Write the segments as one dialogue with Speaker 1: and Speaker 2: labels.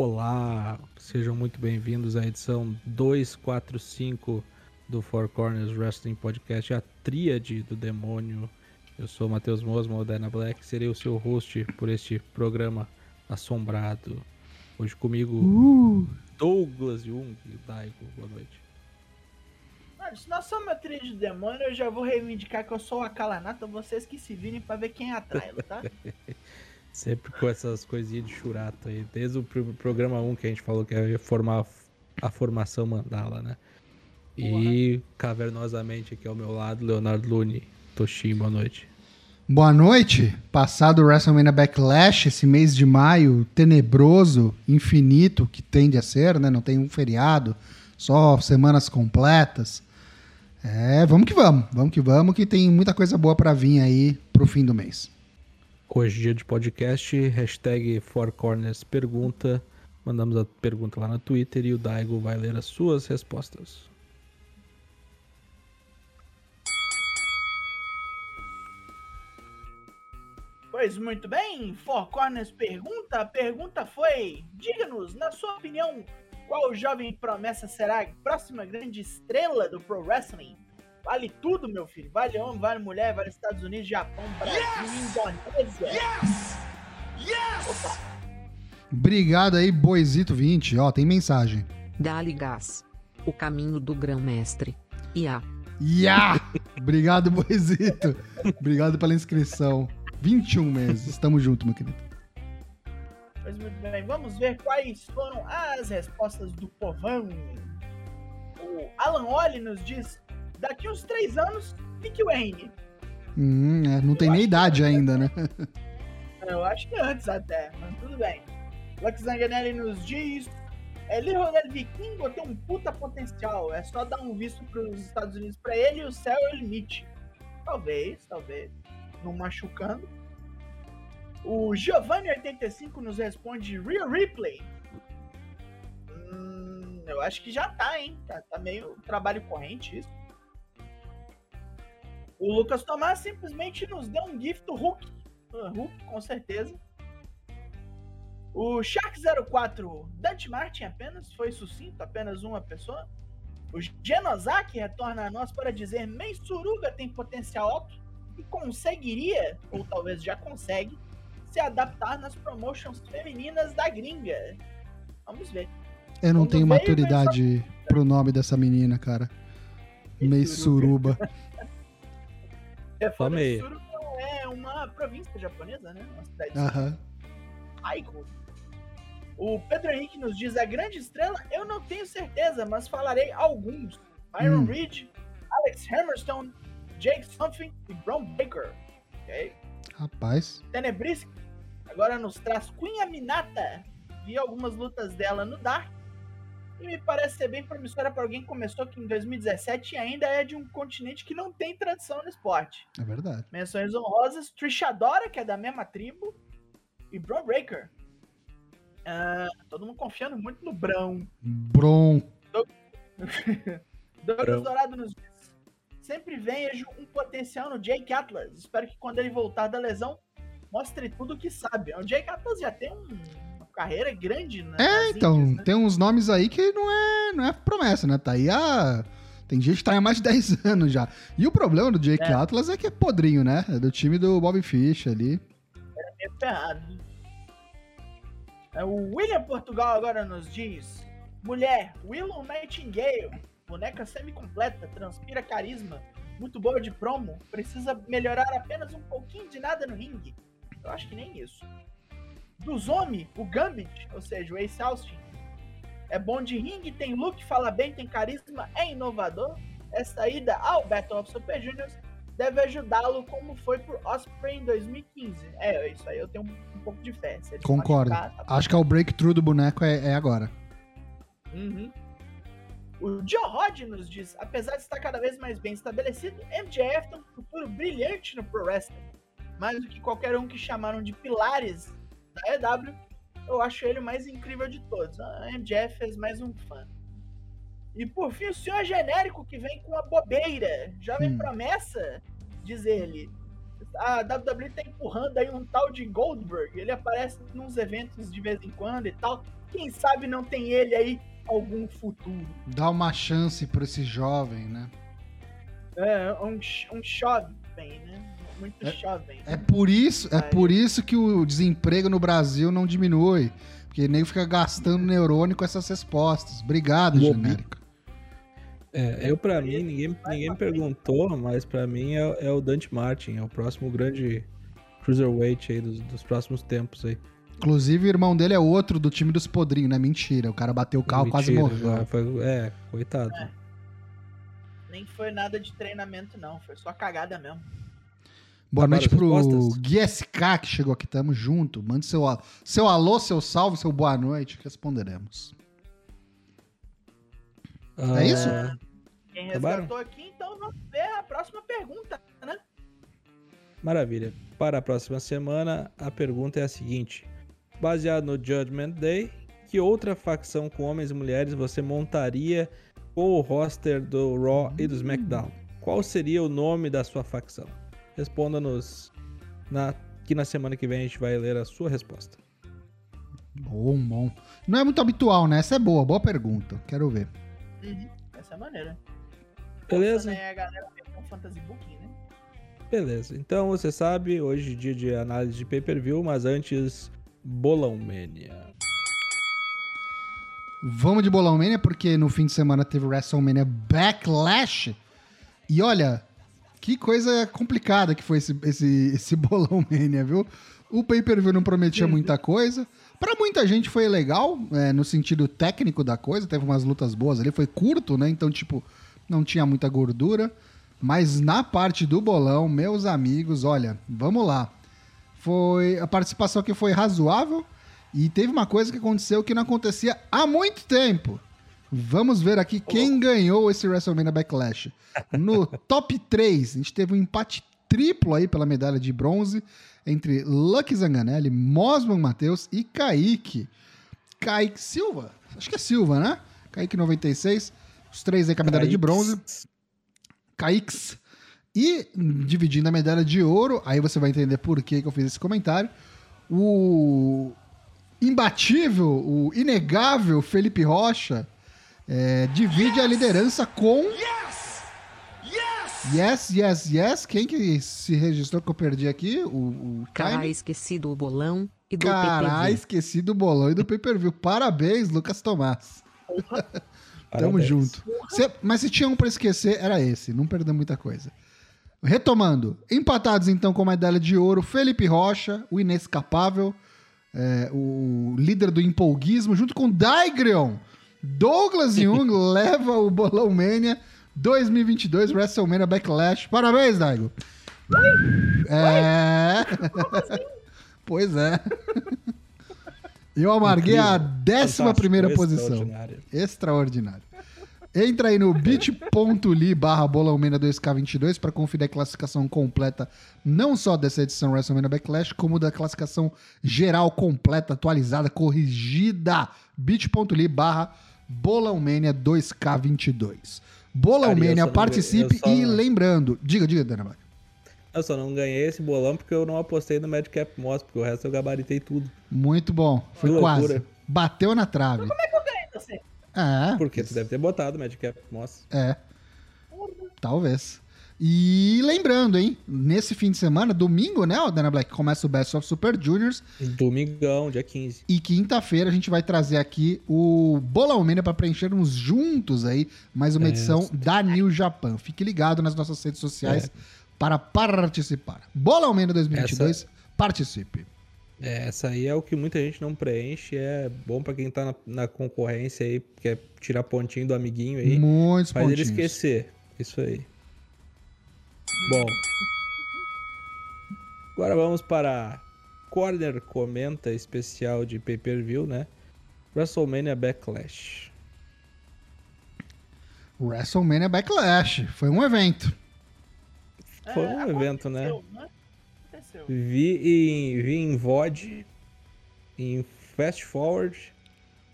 Speaker 1: Olá, sejam muito bem-vindos à edição 245 do Four Corners Wrestling Podcast, a tríade do demônio. Eu sou Matheus Mosma, Moderna Black, serei o seu host por este programa assombrado. Hoje comigo, uh. Douglas Jung e Daigo. Boa noite.
Speaker 2: Mano, se nós somos uma tríade do demônio, eu já vou reivindicar que eu sou a Kalanata, vocês que se virem pra ver quem é atrás, tá?
Speaker 1: Sempre com essas coisinhas de churato aí. Desde o programa 1 que a gente falou que ia formar a formação mandala, né? E cavernosamente aqui ao meu lado, Leonardo Lune. Toshin, boa noite.
Speaker 3: Boa noite. Passado o WrestleMania Backlash, esse mês de maio tenebroso, infinito, que tende a ser, né? Não tem um feriado, só semanas completas. É, vamos que vamos, vamos que vamos, que tem muita coisa boa para vir aí pro fim do mês.
Speaker 1: Hoje, dia de podcast, hashtag Four Corners pergunta. Mandamos a pergunta lá no Twitter e o Daigo vai ler as suas respostas.
Speaker 2: Pois muito bem, Four Corners pergunta. A pergunta foi: diga-nos, na sua opinião, qual jovem promessa será a próxima grande estrela do Pro Wrestling? Vale tudo, meu filho. Vale homem, vale mulher, vale Estados Unidos, Japão, Brasil, yes! Indonésia. Yes!
Speaker 3: Yes! Opa. Obrigado aí, Boizito 20. Ó, tem mensagem.
Speaker 4: Dali gás. O caminho do grão-mestre. Ia.
Speaker 3: Ia! Obrigado, Boizito. Obrigado pela inscrição. 21 meses. Tamo junto, meu querido.
Speaker 2: Pois muito bem. Vamos ver quais foram as respostas do povão. O Alan Olli nos diz daqui uns três anos, Nick Wayne.
Speaker 3: Hum, é, não eu tem nem idade ainda, né?
Speaker 2: Eu acho que antes até, mas tudo bem. Lux Zanganelli nos diz. É, Lee Ronel Vikingo tem um puta potencial. É só dar um visto pros Estados Unidos pra ele e o céu é o limite. Talvez, talvez. Não machucando. O Giovanni85 nos responde Real Replay. Hum, eu acho que já tá, hein? Tá, tá meio trabalho corrente isso. O Lucas Tomás simplesmente nos deu um gift Hulk. Uh, Hulk, com certeza. O Shark04, Dante Martin apenas, foi sucinto, apenas uma pessoa. O Genosaki retorna a nós para dizer: Mensuruga tem potencial alto e conseguiria, ou talvez já consegue, se adaptar nas promotions femininas da gringa. Vamos ver.
Speaker 3: Eu não Quando tenho maturidade só... pro nome dessa menina, cara. Mensuruba.
Speaker 2: É, Suru é uma província japonesa, né? Uma cidade. Aham. Aiko. O Pedro Henrique nos diz: a grande estrela, eu não tenho certeza, mas falarei alguns. Iron hum. Reed, Alex Hammerstone, Jake Something e Brown Baker. Ok?
Speaker 3: Rapaz.
Speaker 2: Tenebrisque agora nos traz Queen Aminata. Vi algumas lutas dela no Dark e me parece ser bem promissora para alguém que começou aqui em 2017 e ainda é de um continente que não tem tradição no esporte.
Speaker 3: É verdade.
Speaker 2: Menções honrosas, Trishadora, que é da mesma tribo, e Bron Breaker. Uh, todo mundo confiando muito no Brão.
Speaker 3: Bron.
Speaker 2: Douglas Dourado nos diz. Sempre vejo um potencial no Jake Atlas. Espero que quando ele voltar da lesão, mostre tudo o que sabe. O Jake Atlas já tem um carreira grande, né?
Speaker 3: É, então, né? tem uns nomes aí que não é, não é promessa, né? Tá aí a. Tem gente que tá há mais de 10 anos já. E o problema do Jake é. Atlas é que é podrinho, né? É do time do Bob Fish ali.
Speaker 2: É meio ferrado. É, o William Portugal agora nos diz: Mulher, Willow Nightingale, boneca semi-completa, transpira carisma, muito boa de promo, precisa melhorar apenas um pouquinho de nada no ringue. Eu acho que nem isso. Do Zombie, o Gambit, ou seja, o Ace Austin, é bom de ringue, tem look, fala bem, tem carisma, é inovador. Essa ida ao Battle of Super Juniors deve ajudá-lo como foi por Osprey em 2015. É, isso aí eu tenho um, um pouco de fé.
Speaker 3: Concordo. Machucar, tá Acho que é o breakthrough do boneco é, é agora.
Speaker 2: Uhum. O Joe Rod nos diz, apesar de estar cada vez mais bem estabelecido, MJF tem um futuro brilhante no Pro Wrestling. Mais do que qualquer um que chamaram de pilares da EW, eu acho ele o mais incrível de todos. A MJF fez mais um fã. E por fim, o senhor genérico que vem com a bobeira. Jovem hum. promessa, diz ele. A WWE tá empurrando aí um tal de Goldberg. Ele aparece nos eventos de vez em quando e tal. Quem sabe não tem ele aí algum futuro.
Speaker 3: Dá uma chance pra esse jovem, né?
Speaker 2: É, um, um jovem, né? Muito
Speaker 3: É-
Speaker 2: jovem.
Speaker 3: É por isso, é por isso que o desemprego no Brasil não diminui. Porque nem fica gastando neurônio com essas respostas. Obrigado,
Speaker 1: Mobi-
Speaker 3: genérico.
Speaker 1: É, eu pra mim, ninguém, ninguém me perguntou, mas pra mim é, é o Dante Martin, é o próximo grande cruiserweight aí dos, dos próximos tempos aí.
Speaker 3: Inclusive, o irmão dele é outro do time dos podrinhos, né? Mentira. O cara bateu o carro, quase
Speaker 1: Mentira,
Speaker 3: morreu.
Speaker 1: agora foi- é, coitado.
Speaker 2: Nem foi nada de treinamento, não. Foi só cagada mesmo.
Speaker 3: Boa noite pro
Speaker 1: respostas?
Speaker 3: Gui SK que chegou aqui. Tamo junto. Mande seu, seu alô, seu salve, seu boa noite. Responderemos.
Speaker 1: Ah,
Speaker 3: É isso?
Speaker 2: Quem resgatou aqui, então vamos ver a próxima pergunta, né?
Speaker 1: Maravilha. Para a próxima semana, a pergunta é a seguinte: baseado no Judgment Day, que outra facção com homens e mulheres você montaria com o roster do Raw e do SmackDown? Qual seria o nome da sua facção? Responda-nos na, que na semana que vem a gente vai ler a sua resposta.
Speaker 3: Bom, bom. Não é muito habitual, né? Essa é boa. Boa pergunta. Quero ver.
Speaker 2: Uhum. Essa é a maneira.
Speaker 1: Beleza?
Speaker 2: Né, a galera um fantasy booking, né?
Speaker 1: Beleza. Então você sabe, hoje é dia de análise de pay-per-view, mas antes, Bolão Mania.
Speaker 3: Vamos de Bolão Mania, porque no fim de semana teve WrestleMania Backlash. E olha, que coisa complicada que foi esse, esse, esse Bolão Mania, viu? O pay-per-view não prometia muita coisa. Pra muita gente foi legal, é, no sentido técnico da coisa. Teve umas lutas boas ali. Foi curto, né? Então, tipo, não tinha muita gordura. Mas na parte do bolão, meus amigos, olha, vamos lá. Foi a participação aqui foi razoável e teve uma coisa que aconteceu que não acontecia há muito tempo. Vamos ver aqui quem ganhou esse WrestleMania Backlash. No top 3, a gente teve um empate triplo aí pela medalha de bronze entre Lucky Zanganelli, Mosman Matheus e Kaique. Kaique Silva? Acho que é Silva, né? Kaique 96. Os três aí com a medalha de bronze. Caix. E dividindo a medalha de ouro, aí você vai entender por que, que eu fiz esse comentário. O imbatível, o inegável Felipe Rocha é, divide a liderança com. Yes, yes, yes. Quem que se registrou que eu perdi aqui? O, o
Speaker 4: Cará
Speaker 3: time?
Speaker 4: esquecido o bolão e do
Speaker 3: Caralho, esqueci do bolão e do pay-per-view. Parabéns, Lucas Tomás. Tamo
Speaker 1: Parabéns.
Speaker 3: junto. Se- mas se tinha um pra esquecer, era esse. Não perdeu muita coisa. Retomando. Empatados, então, com a medalha de ouro, Felipe Rocha, o inescapável, é, o líder do empolguismo, junto com Daigreon. Douglas Jung leva o Bolão Mania 2022 WrestleMania Backlash. Parabéns, Daigo. É. Pois é. Eu amarguei a décima primeira
Speaker 1: Fantástico,
Speaker 3: posição.
Speaker 1: extraordinário.
Speaker 3: Extraordinário. Entra aí no bit.ly barra bolãomena 2K22 para conferir a classificação completa não só dessa edição WrestleMania Backlash, como da classificação geral completa, atualizada, corrigida. bit.ly barra bolãomania 2K22. Bolãomania,
Speaker 1: Cara, eu só não-
Speaker 3: participe
Speaker 1: eu
Speaker 3: e lembrando... Diga, diga, Dana.
Speaker 1: Eu só não ganhei esse bolão porque eu não apostei no Madcap Moss, porque o resto eu gabaritei tudo.
Speaker 3: Muito bom. Foi
Speaker 1: Que
Speaker 3: quase.
Speaker 1: loucura.
Speaker 3: Bateu na trave.
Speaker 2: Ainda assim,
Speaker 3: É,
Speaker 1: Porque tu deve ter botado o Madcap Moss.
Speaker 3: É. Talvez. E lembrando, hein? Nesse fim de semana, domingo, né, o Dana Black, começa o Best of Super Juniors.
Speaker 1: Domingão, dia 15.
Speaker 3: E quinta-feira a gente vai trazer aqui o Bolão Mania para preenchermos juntos aí mais uma
Speaker 1: É.
Speaker 3: edição da New Japan. Fique ligado nas nossas redes sociais
Speaker 1: É.
Speaker 3: para participar. Bolão Mania 2022, participe.
Speaker 1: É, essa aí é o que muita gente não preenche. É bom pra quem tá na, na concorrência aí, quer tirar pontinho do amiguinho aí.
Speaker 3: Muitos
Speaker 1: Faz ele
Speaker 3: pontinhos.
Speaker 1: esquecer. Isso aí. Bom. Agora vamos para Corner Comenta especial de pay-per-view, né? WrestleMania Backlash.
Speaker 3: WrestleMania Backlash. Foi um evento.
Speaker 1: Foi
Speaker 2: é,
Speaker 1: um evento, né?
Speaker 2: né? Aconteceu.
Speaker 1: Vi em, vi em VOD, em Fast Forward,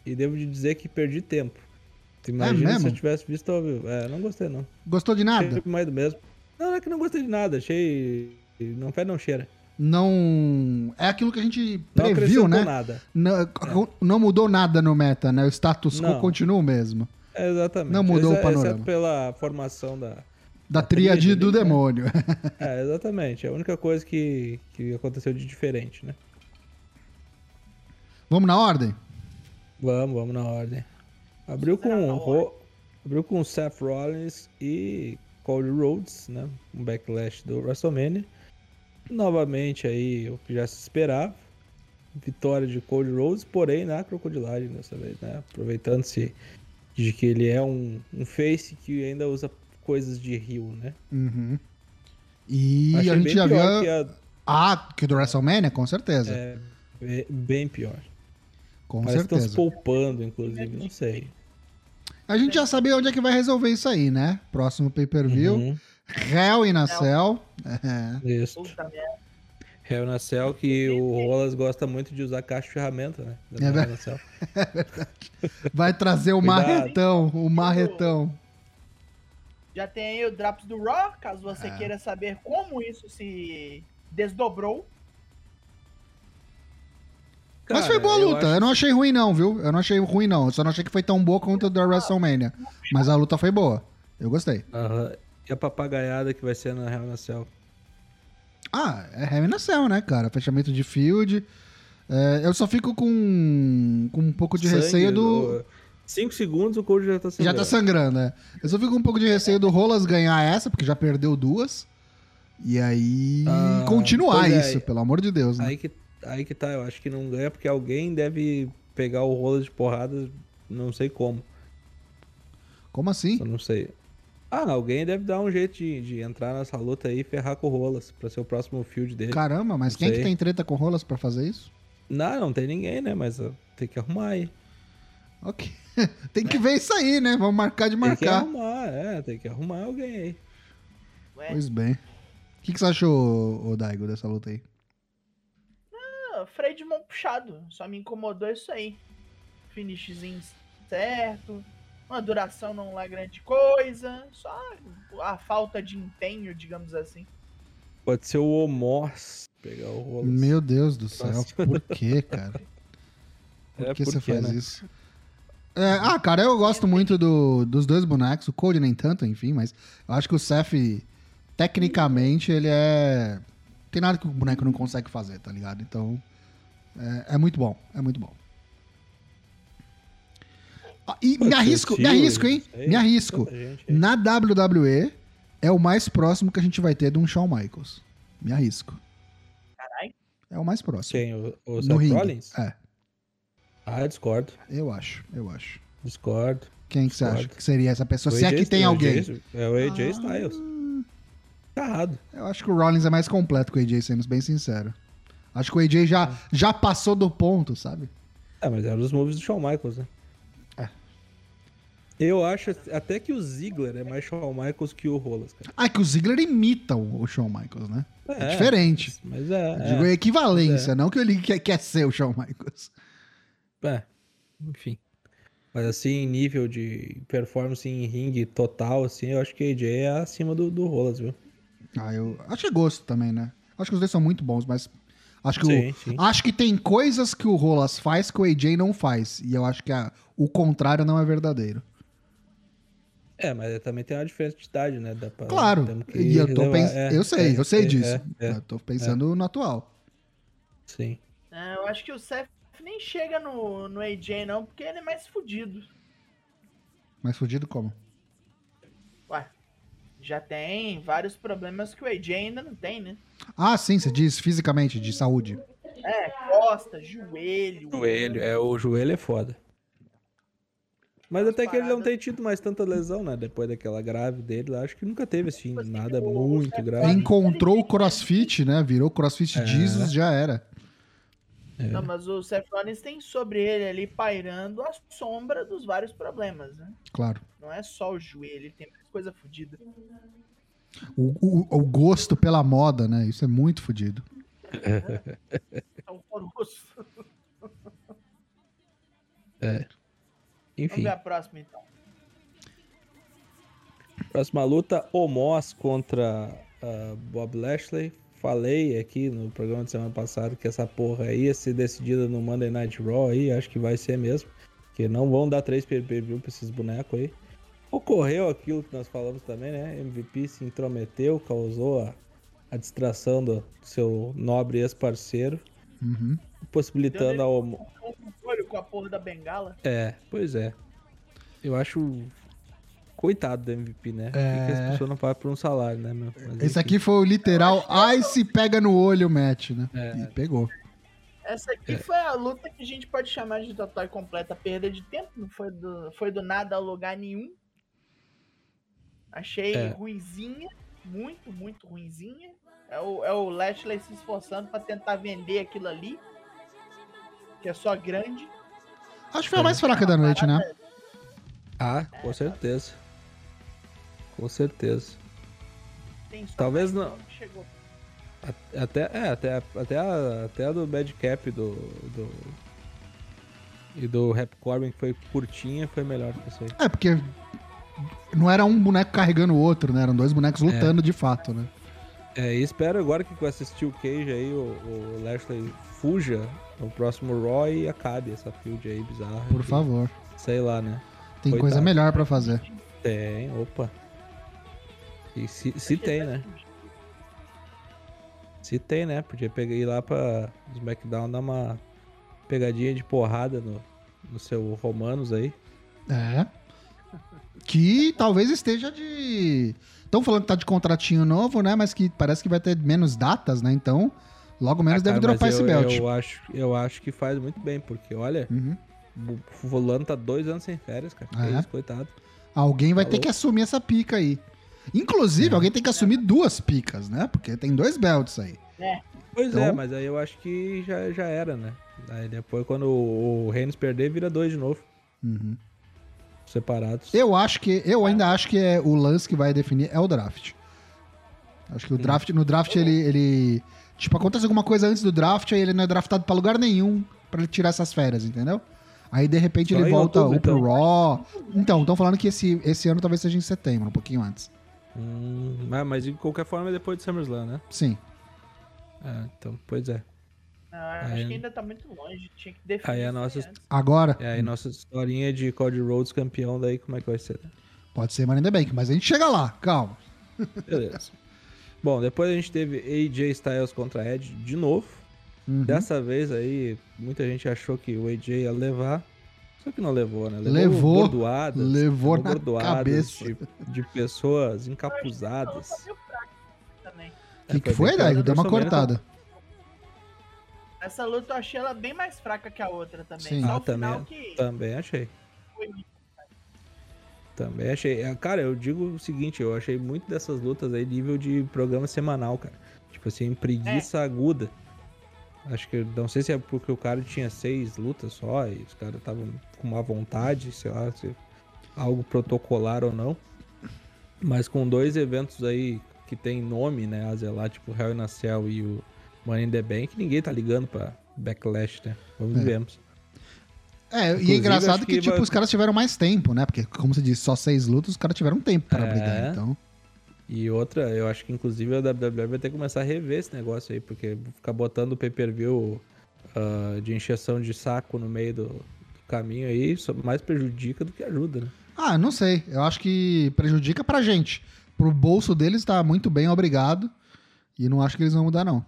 Speaker 1: e devo te dizer que perdi tempo. Tu imagina se
Speaker 3: mesmo?
Speaker 1: eu tivesse visto ao vivo. É, não gostei não.
Speaker 3: Gostou de nada?
Speaker 1: Achei mais do mesmo. Não, não é que não gostei de nada. Achei. Não fé, não cheira.
Speaker 3: não. É aquilo que a gente
Speaker 1: Não
Speaker 3: previu,
Speaker 1: acrescentou
Speaker 3: né?
Speaker 1: nada.
Speaker 3: Não, não mudou nada no meta, né? O status quo
Speaker 1: Não.
Speaker 3: continua o mesmo.
Speaker 1: É, exatamente.
Speaker 3: Não mudou o panorama.
Speaker 1: Exceto pela formação da.
Speaker 3: Da tríade
Speaker 1: tríade
Speaker 3: do
Speaker 1: né?
Speaker 3: demônio.
Speaker 1: É, exatamente. É a única coisa que, que aconteceu de diferente, né?
Speaker 3: Vamos na ordem?
Speaker 1: Vamos, vamos na ordem. Abriu com, Ro- abriu com Seth Rollins e Cody Rhodes, né? Um backlash do WrestleMania. Novamente aí o que já se esperava. Vitória de Cody Rhodes, porém na crocodilagem dessa vez, né? Aproveitando-se de que ele é um, um face que ainda usa coisas de rio, né?
Speaker 3: Uhum. E
Speaker 1: Achei
Speaker 3: a gente já viu.
Speaker 1: que a-
Speaker 3: Ah, que do WrestleMania, com certeza.
Speaker 1: é, be- bem pior.
Speaker 3: com
Speaker 1: Parece que estão se
Speaker 3: certeza.
Speaker 1: poupando, inclusive, não sei.
Speaker 3: A gente já sabia onde é que vai resolver isso aí, né? Próximo pay-per-view.
Speaker 1: Uhum,
Speaker 3: Hell in a Cell. É.
Speaker 1: isso. Hell na Cell, que o Rolas gosta muito de usar caixa de ferramenta, né? Da
Speaker 3: É
Speaker 1: Hell na Cell.
Speaker 3: Vai trazer o
Speaker 1: Cuidado.
Speaker 3: marretão, o marretão.
Speaker 2: Já tem aí o Drops do Raw, caso você
Speaker 3: É.
Speaker 2: queira saber como isso se desdobrou.
Speaker 3: Mas foi boa a
Speaker 1: eu
Speaker 3: luta.
Speaker 1: acho-
Speaker 3: Eu não achei ruim, não, viu? Eu não achei ruim, não. Eu só não achei que foi tão boa quanto a da WrestleMania. Mas a luta foi boa. Eu gostei.
Speaker 1: E a papagaiada que vai ser na Hell na Cell.
Speaker 3: Ah, é Hell in a Cell, né, cara? Fechamento de field. É, eu só fico com, com um pouco de
Speaker 1: Sangue
Speaker 3: receio do.
Speaker 1: 5 segundos o Cody já tá
Speaker 3: Já
Speaker 1: sangrando.
Speaker 3: tá sangrando, né? Eu só fico com um pouco de receio do Rolas ganhar essa, porque já perdeu duas. E aí
Speaker 1: Ah,
Speaker 3: continuar
Speaker 1: é.
Speaker 3: isso, pelo amor de Deus, né?
Speaker 1: Aí que, aí que tá, eu acho que não ganha porque alguém deve pegar o Rolas de porrada, não sei como.
Speaker 3: Como assim?
Speaker 1: Eu não sei. Ah, alguém deve dar um jeito de, de entrar nessa luta aí e ferrar com o Rolas pra ser o próximo field dele.
Speaker 3: Caramba, mas
Speaker 1: Não
Speaker 3: quem que
Speaker 1: sei.
Speaker 3: tem treta com Rolas pra fazer isso?
Speaker 1: Não, não tem ninguém, né? Mas tem que arrumar aí.
Speaker 3: Ok. tem que ver isso aí, né? Vamos marcar de
Speaker 1: Tem que
Speaker 3: marcar.
Speaker 1: arrumar, é, tem que arrumar alguém aí.
Speaker 2: Ué,
Speaker 3: Pois bem. O que, que você achou, Daigo, dessa luta aí?
Speaker 2: Freio de mão puxado. Só me incomodou isso aí. Finishzinho certo. Uma duração não é grande coisa. Só a falta de empenho, digamos assim.
Speaker 1: Pode ser o Omos pegar o Rolas.
Speaker 3: Meu Deus do céu,
Speaker 1: Nossa.
Speaker 3: por que, cara? Por
Speaker 1: É,
Speaker 3: que você faz
Speaker 1: né?
Speaker 3: isso? É, ah, cara, eu gosto muito do- dos dois bonecos. O Cody nem tanto, enfim, mas eu acho que o Seth, tecnicamente, ele é. Tem nada que o boneco não consegue fazer, tá ligado? Então, é, é muito bom, é muito bom. Ah, e
Speaker 1: Pode
Speaker 3: me arrisco, me arrisco, hein?
Speaker 1: sei,
Speaker 3: Me arrisco.
Speaker 1: gente aí.
Speaker 3: Na WWE, é o mais próximo que a gente vai ter de um Shawn Michaels. Me arrisco.
Speaker 2: Caralho.
Speaker 3: É o mais próximo.
Speaker 1: Quem? O, o
Speaker 3: No
Speaker 1: Seth
Speaker 3: ringue.
Speaker 1: Rollins?
Speaker 3: É,
Speaker 1: Ah, discordo.
Speaker 3: eu acho, eu acho.
Speaker 1: Discordo.
Speaker 3: Quem que você acha que seria essa pessoa?
Speaker 1: O
Speaker 3: Se é
Speaker 1: AJ
Speaker 3: que tem
Speaker 1: é
Speaker 3: alguém.
Speaker 1: AJ É o AJ
Speaker 3: Ah.
Speaker 1: Styles. Tá errado.
Speaker 3: Eu acho que o Rollins é mais completo que o AJ, sendo bem sincero. Acho que o AJ já,
Speaker 1: Ah.
Speaker 3: já passou do ponto, sabe?
Speaker 1: É, mas era os moves do Shawn Michaels, né?
Speaker 3: É.
Speaker 1: Eu acho até que o Ziggler é mais Shawn Michaels que o Rolas, cara.
Speaker 3: Ah, que o Ziggler imita o, o Shawn Michaels, né? É, diferente.
Speaker 1: Mas é.
Speaker 3: Eu digo
Speaker 1: é,
Speaker 3: equivalência, não que ele quer, quer ser o Shawn Michaels.
Speaker 1: é, enfim. Mas assim, nível de performance em ringue total, assim, eu acho que AJ é acima do, do Rolas, viu?
Speaker 3: Ah, eu acho que é gosto também, né? Acho que os dois são muito bons, mas acho que,
Speaker 1: Sim,
Speaker 3: o,
Speaker 1: sim.
Speaker 3: acho que tem coisas que o Rolas faz que o AJ não faz. E eu acho que a- o contrário não é verdadeiro.
Speaker 1: É, mas também tem uma diferença de idade, né? Dá pra-
Speaker 3: Claro. E eu tô pensando.
Speaker 1: é,
Speaker 3: eu sei,
Speaker 1: é,
Speaker 3: eu sei
Speaker 1: é,
Speaker 3: disso.
Speaker 1: é, é,
Speaker 3: eu tô pensando no atual.
Speaker 1: sim.
Speaker 2: É, eu acho que o Seth nem chega no, no AJ, não, porque ele é mais fudido.
Speaker 3: Mas fudido como?
Speaker 2: Ué, já tem vários problemas que o AJ ainda não tem, né?
Speaker 3: Ah, sim, você diz fisicamente, de saúde.
Speaker 2: É, costa, joelho.
Speaker 1: Joelho, é, o joelho é foda. Mas até que ele não tem tido mais tanta lesão, né? Depois daquela grave dele, lá, acho que nunca teve, assim,
Speaker 2: Tipo assim,
Speaker 1: nada
Speaker 2: o-
Speaker 1: muito
Speaker 2: o-
Speaker 1: grave.
Speaker 2: Ele-
Speaker 3: Encontrou o crossfit, né? Virou crossfit
Speaker 1: É.
Speaker 3: Jesus, já era.
Speaker 1: É.
Speaker 2: Não, mas o Seth Rollins tem sobre ele ali pairando a sombra dos vários problemas, né?
Speaker 3: Claro.
Speaker 2: Não é só o joelho, ele tem mais coisa fodida.
Speaker 3: O, o- o gosto pela moda, né? Isso é muito fodido.
Speaker 2: É horroroso. Vamos
Speaker 1: Enfim,
Speaker 2: ver a próxima então.
Speaker 1: próxima luta, Omos contra ah, Bob Lashley. Falei aqui no programa de semana passada que essa porra ia ser decidida no Monday Night Raw aí, acho que vai ser mesmo. Que não vão dar três pay-per-view pra esses bonecos aí. Ocorreu aquilo que nós falamos também, né? MVP se intrometeu, causou a, a distração do seu nobre ex-parceiro,
Speaker 3: Uhum.
Speaker 1: possibilitando ao,
Speaker 2: com a porra da bengala.
Speaker 1: É, pois é. Eu acho. Coitado do MVP, né? Por que
Speaker 3: É.
Speaker 1: que as pessoas não pagam por um salário, né, meu? Mas,
Speaker 3: Esse aqui foi o literal. Ai, se pega no olho, match, né?
Speaker 1: É.
Speaker 3: E pegou.
Speaker 2: Essa aqui foi a luta que a gente pode chamar de total e completa perda de tempo. Não foi do, foi do nada a lugar nenhum. Achei
Speaker 1: É.
Speaker 2: ruinzinha. Muito, muito ruinzinha. É o, é o Lashley se esforçando pra tentar vender aquilo ali. Que é só grande.
Speaker 3: Acho que foi a mais fraca da noite, né?
Speaker 1: Ah, com certeza. Com certeza.
Speaker 2: Tem só
Speaker 1: Talvez não-
Speaker 2: Chegou.
Speaker 1: Até, é, até, até, a, até a do Bad Cap do, do. E do Rap Corbin, que foi curtinha, foi melhor que isso aí.
Speaker 3: É, porque não era um boneco carregando o outro, né? Eram dois bonecos lutando de fato, né?
Speaker 1: É, e espero agora que com essa Steel Cage aí o, o Lashley fuja no próximo Raw e acabe essa field aí bizarra.
Speaker 3: Por
Speaker 1: que-
Speaker 3: favor.
Speaker 1: Sei lá, né?
Speaker 3: Tem
Speaker 1: Coitado.
Speaker 3: coisa melhor pra fazer.
Speaker 1: Tem, opa. E se, se tem, né? Se tem, né? Podia pegar ir lá pra SmackDown dar uma pegadinha de porrada no, no seu Romanos aí.
Speaker 3: É. Que talvez esteja de. Estão falando que tá de contratinho novo, né? Mas que parece que vai ter menos datas, né? Então, logo menos
Speaker 1: Ah,
Speaker 3: deve
Speaker 1: cara, mas
Speaker 3: dropar esse
Speaker 1: eu,
Speaker 3: belt.
Speaker 1: Eu acho, eu acho que faz muito bem, porque olha,
Speaker 3: Uhum.
Speaker 1: o fulano tá dois anos sem férias, cara. Que
Speaker 3: É.
Speaker 1: isso, coitado.
Speaker 3: Alguém vai ter
Speaker 1: Falou.
Speaker 3: que assumir essa pica aí. Inclusive,
Speaker 1: É.
Speaker 3: alguém tem que assumir duas picas, né? Porque tem dois belts aí.
Speaker 1: Pois
Speaker 3: Então-
Speaker 1: é, mas aí eu acho que já, já era, né? Aí depois, quando o, o Reigns perder, vira dois de novo,
Speaker 3: Uhum.
Speaker 1: separados.
Speaker 3: Eu acho que. Eu ainda acho que é o lance que vai definir é o draft. Acho que o draft, no draft ele, ele. Tipo, acontece alguma coisa antes do draft, aí ele não é draftado pra lugar nenhum pra ele tirar essas férias, entendeu? Aí de repente
Speaker 1: Só
Speaker 3: ele volta
Speaker 1: outubro,
Speaker 3: ou pro
Speaker 1: então.
Speaker 3: Raw. Então, estão falando que esse, esse ano talvez seja em setembro, um pouquinho antes.
Speaker 1: Hum, mas, mas de qualquer forma é depois de SummerSlam, né?
Speaker 3: Sim.
Speaker 1: É, então, pois é.
Speaker 2: Ah, acho
Speaker 1: Aí-
Speaker 2: que ainda tá muito longe. Tinha que definir.
Speaker 1: Aí a nossa-
Speaker 2: antes.
Speaker 3: Agora,
Speaker 1: É aí nossa historinha de Cody Rhodes campeão, daí como é que vai ser? né?
Speaker 3: pode ser Money in the Bank, mas a gente chega lá, calma.
Speaker 1: Beleza. Bom, depois a gente teve AJ Styles contra Edge de novo.
Speaker 3: Uhum.
Speaker 1: Dessa vez aí, muita gente achou que o AJ ia levar. Só que não levou, né?
Speaker 3: Levou,
Speaker 1: bordoadas,
Speaker 3: levou na
Speaker 1: bordoadas
Speaker 3: cabeça.
Speaker 1: De, de pessoas encapuzadas.
Speaker 3: O que,
Speaker 1: É,
Speaker 3: que foi,
Speaker 1: bem pior
Speaker 3: Daigo?
Speaker 1: que
Speaker 3: Deu uma cortada.
Speaker 2: Essa luta eu achei ela bem mais fraca que a outra também.
Speaker 3: Sim.
Speaker 2: Só
Speaker 1: Ah,
Speaker 2: o final
Speaker 1: também-
Speaker 2: que
Speaker 1: Também achei.
Speaker 2: foi
Speaker 1: Também achei. É, Cara, eu digo o seguinte, eu achei muito dessas lutas aí nível de programa semanal, cara. Tipo assim, preguiça aguda. Acho que, não sei se é porque o cara tinha seis lutas só e os caras estavam com uma vontade, sei lá, se algo protocolar ou não. Mas com dois eventos aí que tem nome, né, a zelar, tipo o Hell in a Cell e o Money in the Bank, ninguém tá ligando pra Backlash, né? Vamos
Speaker 3: É.
Speaker 1: vermos.
Speaker 3: É, e
Speaker 1: Inclusive,
Speaker 3: é engraçado que,
Speaker 1: que
Speaker 3: tipo,
Speaker 1: vai-
Speaker 3: os caras tiveram mais tempo, né? Porque, como você disse, só seis lutas, os caras tiveram tempo pra
Speaker 1: É.
Speaker 3: brigar, então.
Speaker 1: E outra, eu acho que inclusive a WWE vai ter que começar a rever esse negócio aí, porque ficar botando o pay-per-view ah, de encheção de saco no meio do, do caminho aí só mais prejudica do que ajuda, né?
Speaker 3: Ah, não sei. Eu acho que prejudica pra gente. Pro bolso deles tá muito bem, obrigado. E não acho que eles vão mudar, não.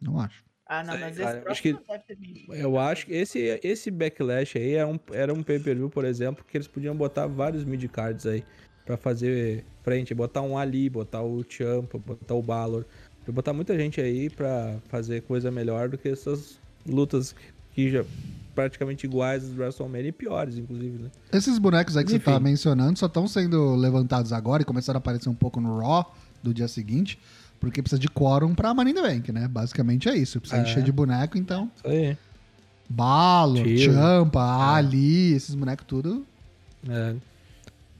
Speaker 3: Não acho.
Speaker 2: Ah, não, mas
Speaker 1: cara,
Speaker 2: esse
Speaker 1: eu
Speaker 2: próximo
Speaker 1: acho que-. Eu acho que esse, esse backlash aí é um, era um pay-per-view, por exemplo, que eles podiam botar vários mid-cards aí pra fazer frente, botar um Ali, botar o Champa, botar o Balor, botar muita gente aí pra fazer coisa melhor do que essas lutas que já praticamente iguais às WrestleMania e piores, inclusive, né?
Speaker 3: Esses bonecos aí que
Speaker 1: Enfim.
Speaker 3: você tá mencionando só estão sendo levantados agora e começaram a aparecer um pouco no Raw do dia seguinte, porque precisa de quórum pra Money in the Bank, né? Basicamente é isso. Precisa
Speaker 1: É.
Speaker 3: encher de boneco, então.
Speaker 1: Isso aí. Tiro.
Speaker 3: Champa, Ali, esses bonecos tudo.
Speaker 1: É.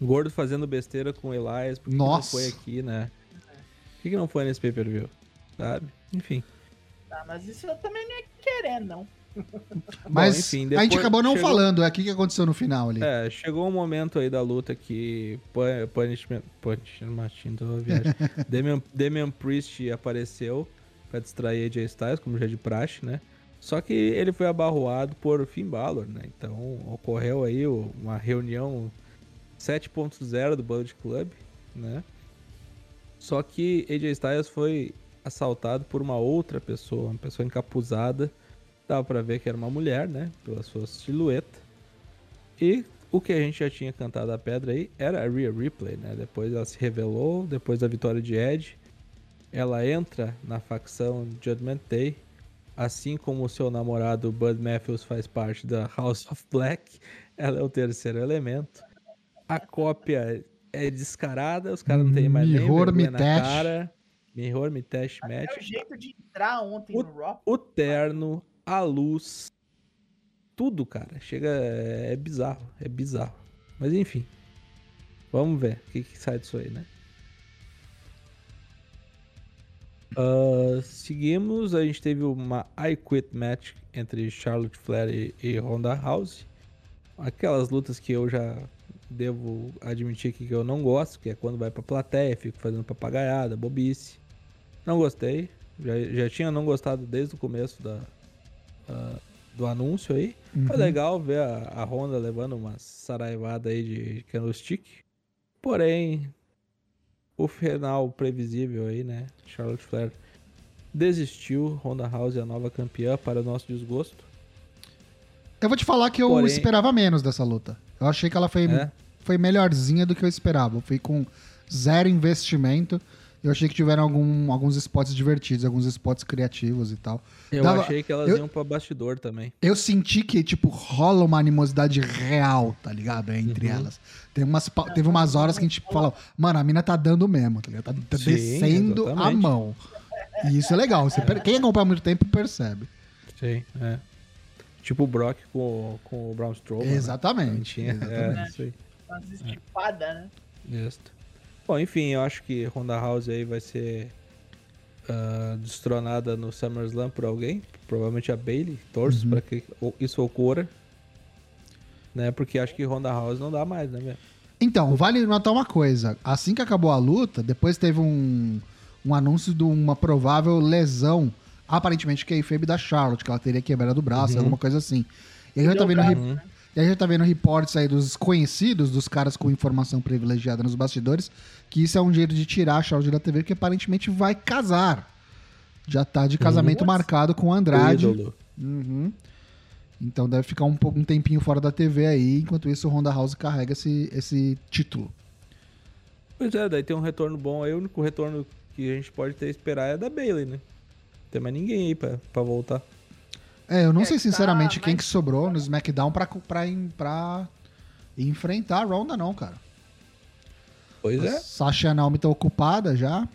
Speaker 1: Gordo fazendo besteira com o Elias, por que, que não
Speaker 3: Nossa.
Speaker 1: foi aqui, né? Por que, que não foi nesse pay-per-view? Sabe? Enfim.
Speaker 2: Tá, mas isso eu também não é querer, não.
Speaker 3: Mas
Speaker 1: enfim,
Speaker 3: a gente acabou não
Speaker 1: chegou-
Speaker 3: falando. é, O que, que aconteceu no final ali?
Speaker 1: É, chegou um momento aí da luta que Pu- Punishment, Punishment Machine, tô viagem. Damian, Damian Priest apareceu pra distrair AJ Styles, como já é de praxe, né? Só que ele foi abarroado por Finn Balor, né? Então ocorreu aí uma reunião 7.0 do Bullet Club, né? Só que AJ Styles foi assaltado por uma outra pessoa, uma pessoa encapuzada. Dava pra ver que era uma mulher, né? Pela sua silhueta. E o que a gente já tinha cantado a pedra aí era a Rhea Ripley, né? Depois ela se revelou, depois da vitória de Edge. Ela entra na facção Judgment Day, assim como o seu namorado Bud Matthews faz parte da House of Black. Ela é o terceiro elemento. A cópia é descarada, os caras não têm mais nem
Speaker 3: Mirror
Speaker 1: vergonha na
Speaker 3: Mitesh.
Speaker 1: cara. Mirror Mitesh Match.
Speaker 2: É o jeito de entrar ontem no Raw.
Speaker 1: O terno, a luz, tudo, cara. Chega. É, é bizarro. É bizarro. Mas enfim. Vamos ver o que, que sai disso aí, né? Ah, seguimos. A gente teve uma I Quit match entre Charlotte Flair e, e Ronda House. Aquelas lutas que eu já devo admitir aqui que eu não gosto, que é quando vai pra plateia, fico fazendo papagaiada, bobice. Não gostei. Já, já tinha não gostado desde o começo da, ah, do anúncio aí. Foi legal ver a, a Honda levando uma saraivada aí de candlestick. Porém, o final previsível aí, né? Charlotte Flair desistiu. Honda House é a nova campeã para o nosso desgosto.
Speaker 3: Eu vou te falar que eu
Speaker 1: Porém-
Speaker 3: esperava menos dessa luta. Eu achei que ela foi,
Speaker 1: É?
Speaker 3: foi melhorzinha do que eu esperava. Eu fui com zero investimento. Eu achei que tiveram algum- alguns spots divertidos, alguns spots criativos e tal.
Speaker 1: Eu
Speaker 3: Dava-
Speaker 1: achei que elas
Speaker 3: eu-
Speaker 1: iam pra bastidor também.
Speaker 3: Eu senti que, tipo, rola uma animosidade real, tá ligado? Entre
Speaker 1: Uhum.
Speaker 3: elas. Tem umas, teve umas horas que a gente fala, mano, a mina tá dando mesmo, tá ligado? Tá, tá
Speaker 1: Sim,
Speaker 3: descendo a
Speaker 1: exatamente.
Speaker 3: mão. E isso é legal. Você per- Quem acompanha há muito tempo percebe.
Speaker 1: Sim, é. Tipo o Brock com, com o Braun Strowman. né?
Speaker 3: Exatamente.
Speaker 1: Tinha,
Speaker 3: exatamente.
Speaker 1: é, isso aí.
Speaker 2: Umas estipadas, né?
Speaker 1: Isso. Bom, enfim, eu acho que Honda House aí vai ser ah, destronada no SummerSlam por alguém. Provavelmente a Bailey. Torço pra que isso ocorra. Né? Porque acho que Honda House não dá mais, né, velho?
Speaker 3: Então, vale notar uma coisa. Assim que acabou a luta, depois teve um, um anúncio de uma provável lesão, aparentemente que é a Febe da Charlotte, que ela teria quebrado o braço,
Speaker 1: Uhum.
Speaker 3: alguma coisa assim. E aí já tá vendo,
Speaker 2: braço, né?
Speaker 3: e aí já tá vendo reportes aí dos conhecidos, dos caras com informação privilegiada nos bastidores, que isso é um jeito de tirar a Charlotte da TV, que aparentemente vai casar. Já tá de casamento
Speaker 2: Uhum.
Speaker 3: marcado com o Andrade. Uhum. Então deve ficar um, pouco, um tempinho fora da TV aí, enquanto isso o Honda House carrega esse, esse título.
Speaker 1: Pois é, daí tem um retorno bom aí. O único retorno que a gente pode ter esperar é da Bailey, né? Não tem mais ninguém aí pra, pra voltar.
Speaker 3: É, eu não
Speaker 2: É
Speaker 3: sei
Speaker 2: que tá
Speaker 3: sinceramente quem
Speaker 2: mais-
Speaker 3: que sobrou no SmackDown pra, pra, pra enfrentar a Ronda, não, cara.
Speaker 1: Pois
Speaker 3: A
Speaker 1: é.
Speaker 3: Sasha Naomi tá ocupada já.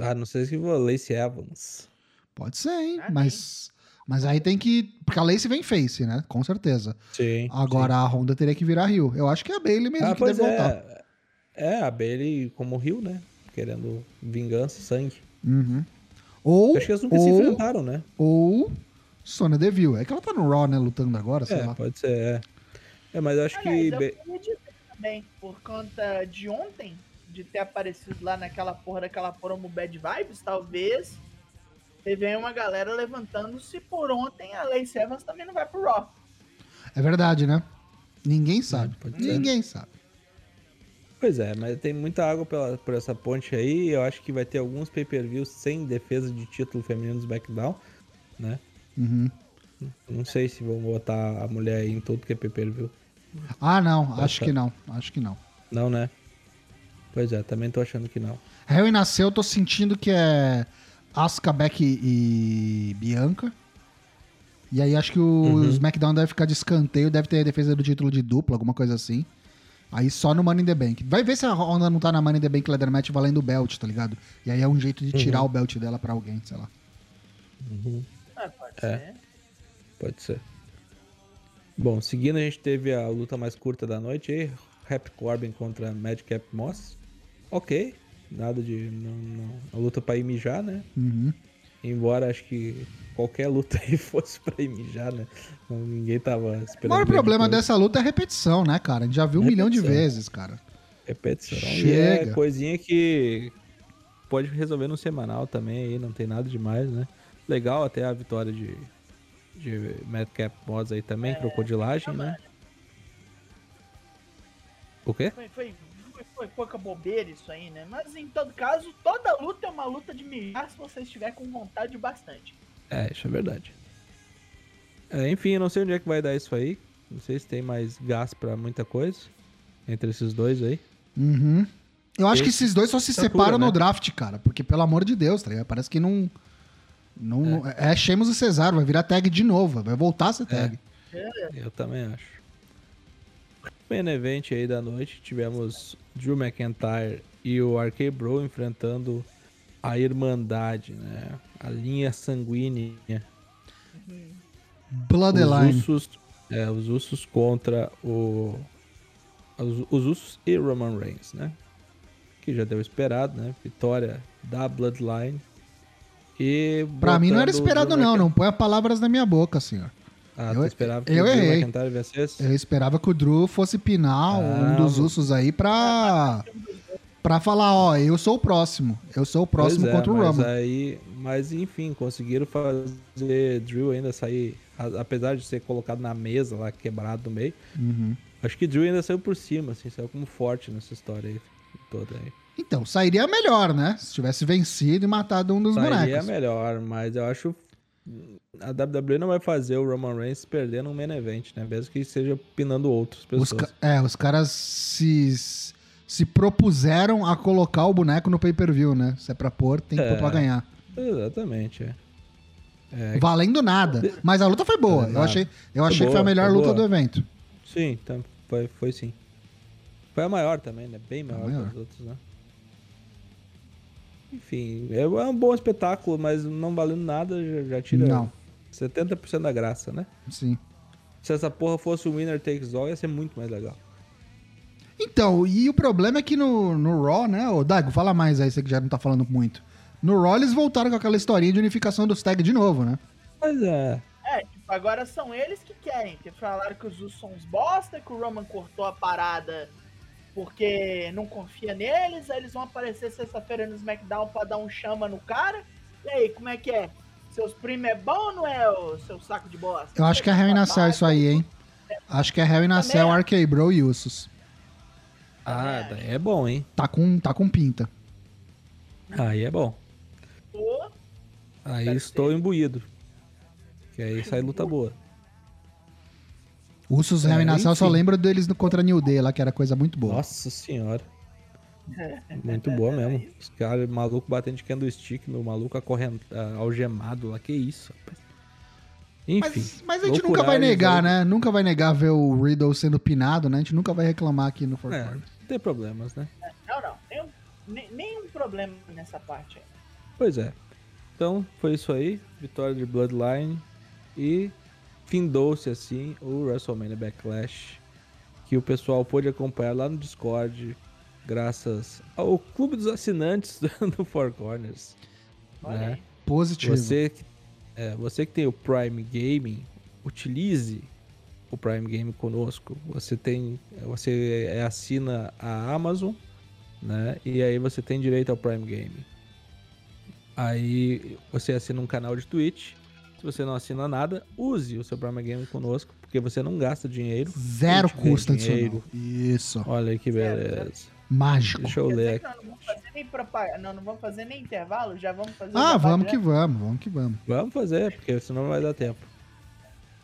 Speaker 1: Ah, não sei se vou Lacey Evans.
Speaker 3: Pode ser, hein?
Speaker 2: Ah,
Speaker 3: mas, mas aí tem que. Porque a Lacey vem face, né? Com certeza.
Speaker 1: Sim.
Speaker 3: Agora a Honda teria que virar Rio. Eu acho que é a Bailey mesmo
Speaker 1: Ah,
Speaker 3: que
Speaker 1: pois
Speaker 3: deve voltar.
Speaker 1: é. É, a Bailey como Rio, né? Querendo vingança, sangue.
Speaker 3: Uhum. Ou,
Speaker 1: Acho que eles nunca se
Speaker 3: ou,
Speaker 1: enfrentaram, né?
Speaker 3: ou Sonya Deville. É que ela tá no Raw, né? Lutando agora, sei
Speaker 1: É,
Speaker 3: lá.
Speaker 1: pode ser, é. É, mas eu acho que.
Speaker 2: Aliás, eu
Speaker 1: Ba-
Speaker 2: queria dizer também, por conta de ontem, de ter aparecido lá naquela porra daquela promo Bad Vibes, talvez teve aí uma galera levantando-se por ontem a Lacey Evans também não vai pro Raw.
Speaker 3: É verdade, né? Ninguém sabe.
Speaker 1: pode ser.
Speaker 3: Ninguém sabe.
Speaker 1: Pois é, mas tem muita água pela, por essa ponte aí. Eu acho que vai ter alguns pay-per-views sem defesa de título feminino do SmackDown, né?
Speaker 3: Uhum.
Speaker 1: Não sei se vão botar a mulher aí em tudo que é pay-per-view.
Speaker 3: Ah, não. Acho que não. Acho que não.
Speaker 1: Não, né? Pois é, também tô achando que não.
Speaker 3: Hell in a Cell, eu tô sentindo que é Asuka, Beck e Bianca. E aí acho que o
Speaker 1: Uhum.
Speaker 3: SmackDown deve ficar de escanteio, deve ter a defesa do título de dupla, alguma coisa assim. Aí só no Money in the Bank. Vai ver se a Honda não tá na Money in the Bank Leather Match valendo o belt, tá ligado? E aí é um jeito de tirar
Speaker 1: Uhum.
Speaker 3: o belt dela pra alguém, sei lá.
Speaker 2: Ah, pode
Speaker 1: É.
Speaker 2: ser.
Speaker 1: Pode ser. Bom, seguindo a gente teve a luta mais curta da noite aí. Happy Corbin contra Madcap Moss. Ok. Nada de. Não, não, a luta pra ir mijar, né?
Speaker 3: Uhum.
Speaker 1: Embora acho que qualquer luta aí fosse pra ir mijar, né? Ninguém tava
Speaker 3: O
Speaker 1: esperando.
Speaker 3: maior
Speaker 1: grande
Speaker 3: problema
Speaker 1: coisa.
Speaker 3: dessa luta é a repetição, né, cara? A gente já viu um milhão de
Speaker 1: Repetição.
Speaker 3: vezes, cara.
Speaker 1: Repetição. E
Speaker 3: Chega.
Speaker 1: é coisinha que pode resolver no semanal também aí, não tem nada demais, né? Legal até a vitória de, de Madcap Mods aí também, crocodilagem, né? O quê?
Speaker 2: Foi, foi, foi, foi pouca bobeira isso aí, né? Mas em todo caso, toda luta é uma luta de mijar se você estiver com vontade bastante.
Speaker 1: É, isso é verdade. É, enfim, eu não sei onde é que vai dar isso aí. Não sei se tem mais gás pra muita coisa entre esses dois aí.
Speaker 3: Uhum. Eu acho que
Speaker 1: Esse-
Speaker 3: esses dois só se
Speaker 1: essa
Speaker 3: separam no
Speaker 1: né?
Speaker 3: draft, cara. Porque, pelo amor de Deus, tá ligado? Parece que não. não é. Sheamus e Cesaro, vai virar tag de novo. Vai voltar a ser tag.
Speaker 1: Eu também acho. Main event aí da noite, tivemos Drew McIntyre e o RK Bro enfrentando a Irmandade, né? A linha sanguínea.
Speaker 3: Bloodline.
Speaker 1: Os Usos, é, os Usos contra o os, os Usos e Roman Reigns, né? Que já deu esperado, né? Vitória da Bloodline. E
Speaker 3: Pra mim não era esperado, não. Não põe palavras na minha boca, senhor.
Speaker 1: Ah,
Speaker 3: Eu-
Speaker 1: tu esperava que
Speaker 3: eu
Speaker 1: o Drew
Speaker 3: errei. Eu esperava que o Drew fosse pinar um
Speaker 1: Ah,
Speaker 3: dos
Speaker 1: mas-
Speaker 3: ursos aí pra. Pra falar, ó, eu sou o próximo. Eu sou o próximo
Speaker 1: Pois é,
Speaker 3: contra o
Speaker 1: mas
Speaker 3: Roman.
Speaker 1: Aí, mas enfim, conseguiram fazer Drew ainda sair, apesar de ser colocado na mesa lá, quebrado no meio.
Speaker 3: Uhum.
Speaker 1: Acho que Drew ainda saiu por cima, assim, saiu como forte nessa história aí toda aí.
Speaker 3: Então, sairia melhor, né? Se tivesse vencido e matado um dos
Speaker 1: Sairia
Speaker 3: bonecos.
Speaker 1: melhor, mas eu acho a WWE não vai fazer o Roman Reigns perder num main event, né? Mesmo que seja pinando outras
Speaker 3: Os,
Speaker 1: pessoas.
Speaker 3: ca- é, os caras se, se propuseram a colocar o boneco no pay-per-view, né? Se é pra pôr, tem que pôr
Speaker 1: É.
Speaker 3: pra ganhar.
Speaker 1: Exatamente, é. É,
Speaker 3: Valendo nada. Mas a luta foi boa.
Speaker 1: Valendo
Speaker 3: Eu achei, eu
Speaker 1: Foi
Speaker 3: achei que foi a
Speaker 1: boa,
Speaker 3: melhor luta
Speaker 1: boa.
Speaker 3: do evento.
Speaker 1: Sim, então, foi, foi sim. Foi a maior também, né? Bem maior,
Speaker 3: maior.
Speaker 1: que as outras, né? Enfim, é um bom espetáculo, mas não valendo nada, já, já tira
Speaker 3: Não.
Speaker 1: 70% da graça, né?
Speaker 3: Sim.
Speaker 1: Se essa porra fosse o Winner Takes All, ia ser muito mais legal.
Speaker 3: Então, e o problema é que no, no Raw, né? Ô, Dago, fala mais aí, você que já não tá falando muito. No Raw, eles voltaram com aquela historinha de unificação dos tags de novo, né?
Speaker 1: Mas é.
Speaker 2: É, tipo, agora são eles que querem, que falaram que os Usos são uns bosta, que o Roman cortou a parada porque não confia neles, aí eles vão aparecer sexta-feira no SmackDown pra dar um chama no cara. E aí, como é que é? Seus primos é bom ou não é, o seu saco de bosta?
Speaker 3: Eu acho que é a Cell isso aí, hein? Acho que é a Cell, RK Bro e Usos.
Speaker 1: Ah, daí é bom, hein?
Speaker 3: Tá com, tá com pinta.
Speaker 1: Aí é bom.
Speaker 2: Pô,
Speaker 1: Aí
Speaker 2: Deve
Speaker 1: estou
Speaker 2: ser.
Speaker 1: imbuído. Que aí sai luta boa.
Speaker 3: Usos
Speaker 1: É,
Speaker 3: eu só lembro deles no contra New Day lá, que era coisa muito boa.
Speaker 1: Nossa senhora. Muito boa mesmo. Os caras, maluco batendo de candlestick no maluco acorrent... ah, algemado lá. Que isso, rapaz. Enfim.
Speaker 3: Mas, mas a gente nunca vai negar,
Speaker 1: aí.
Speaker 3: né? Nunca vai negar ver o Riddle sendo pinado, né? A gente nunca vai reclamar aqui no Four
Speaker 1: É,
Speaker 3: Corners.
Speaker 1: Não tem problemas, né?
Speaker 2: não, não, nenhum, problema nessa parte aí.
Speaker 1: Pois é. Então, foi isso aí. Vitória de Bloodline. E findou-se assim o WrestleMania Backlash. Que o pessoal pôde acompanhar lá no Discord. Graças ao clube dos assinantes do Four Corners.
Speaker 2: Olha
Speaker 1: né?
Speaker 3: Positivo.
Speaker 1: Você, é, você que tem o Prime Gaming, utilize o Prime Gaming conosco. Você tem, você assina a Amazon, né? E aí você tem direito ao Prime Gaming. Aí você assina um canal de Twitch. Se você não assina nada, use o seu Prime Gaming conosco, porque você não gasta dinheiro.
Speaker 3: Zero
Speaker 1: A gente ganha
Speaker 3: custo adicional.
Speaker 1: dinheiro.
Speaker 3: Isso.
Speaker 1: Olha aí que
Speaker 2: Zero,
Speaker 1: beleza.
Speaker 3: Mágico.
Speaker 1: Deixa eu ler aqui.
Speaker 2: não vamos fazer nem propaganda, não, não vamos fazer nem intervalo, já vamos fazer
Speaker 3: Ah, vamos que vamos, vamos que vamos.
Speaker 1: Vamos fazer, porque senão não vai dar tempo.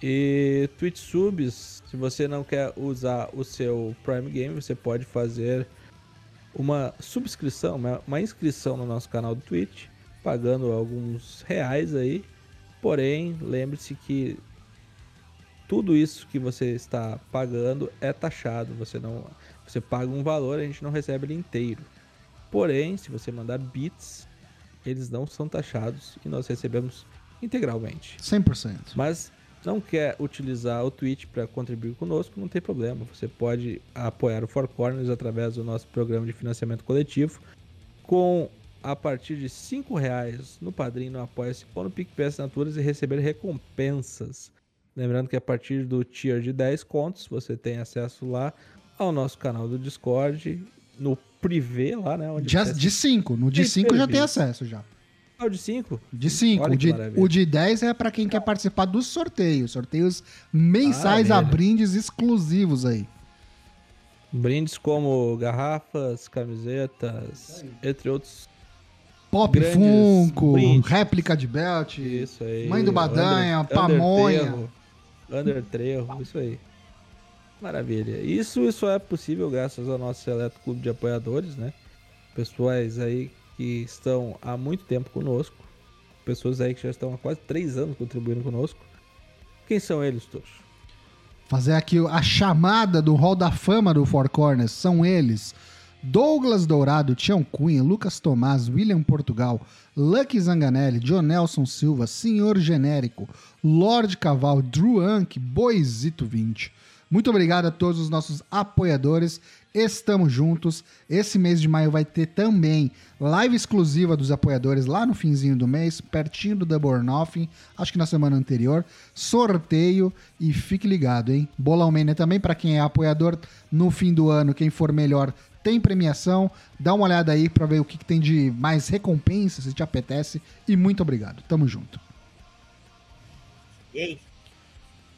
Speaker 1: E Twitch Subs, se você não quer usar o seu Prime Game, você pode fazer uma subscrição, uma, inscrição no nosso canal do Twitch, pagando alguns reais aí. Porém, lembre-se que tudo isso que você está pagando é taxado. Você não, você paga um valor, a gente não recebe ele inteiro. Porém, se você mandar bits, eles não são taxados e nós recebemos integralmente.
Speaker 3: 100%.
Speaker 1: Mas não quer utilizar o Twitch para contribuir conosco, não tem problema. Você pode apoiar o Four Corners através do nosso programa de financiamento coletivo com a partir de 5 reais no Padrim, no Apoia-se ou no PicPay Assinaturas e receber recompensas. Lembrando que a partir do tier de 10 contos, você tem acesso lá ao nosso canal do Discord, no privê lá, né? Onde
Speaker 3: De,
Speaker 1: você
Speaker 3: de 5. No de
Speaker 1: Tem
Speaker 3: 5 já tem acesso já.
Speaker 1: Ah, o de 5?
Speaker 3: De 5.
Speaker 1: Olha
Speaker 3: O de, o de 10 é pra quem quer participar dos sorteios. Sorteios mensais a
Speaker 1: Maravilha.
Speaker 3: brindes exclusivos aí.
Speaker 1: Brindes como garrafas, camisetas, entre outros.
Speaker 3: Pop Funko,
Speaker 1: brindes.
Speaker 3: réplica de belt.
Speaker 1: Isso aí.
Speaker 3: Mãe do Badanha,
Speaker 1: Under-
Speaker 3: Pamonha.
Speaker 1: Underterro, isso aí. Maravilha. Isso, isso é possível graças ao nosso seleto clube de apoiadores, né? Pessoas aí que estão há muito tempo conosco. Pessoas aí que já estão há quase três anos contribuindo conosco. Quem são eles, Tocho?
Speaker 3: Fazer aqui a chamada do Hall da Fama do Four Corners. São eles: Douglas Dourado, Tião Cunha, Lucas Tomás, William Portugal, Lucky Zanganelli, John Nelson Silva, Senhor Genérico, Lorde Caval, Drew Ank, Boizito 20. Muito obrigado a todos os nossos apoiadores. Estamos juntos. Esse mês de maio vai ter também live exclusiva dos apoiadores lá no finzinho do mês, pertinho do Double or Nothing, acho que na semana anterior. Sorteio e fique ligado, hein? Bolão Mania também para quem é apoiador no fim do ano, quem for melhor tem premiação. Dá uma olhada aí para ver o que, que tem de mais recompensa, se te apetece. E muito obrigado. Tamo junto.
Speaker 2: E aí?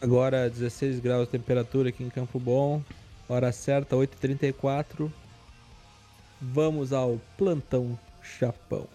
Speaker 1: Agora 16 graus de temperatura aqui em Campo Bom. Hora certa, 8h34. Vamos ao plantão Chapão.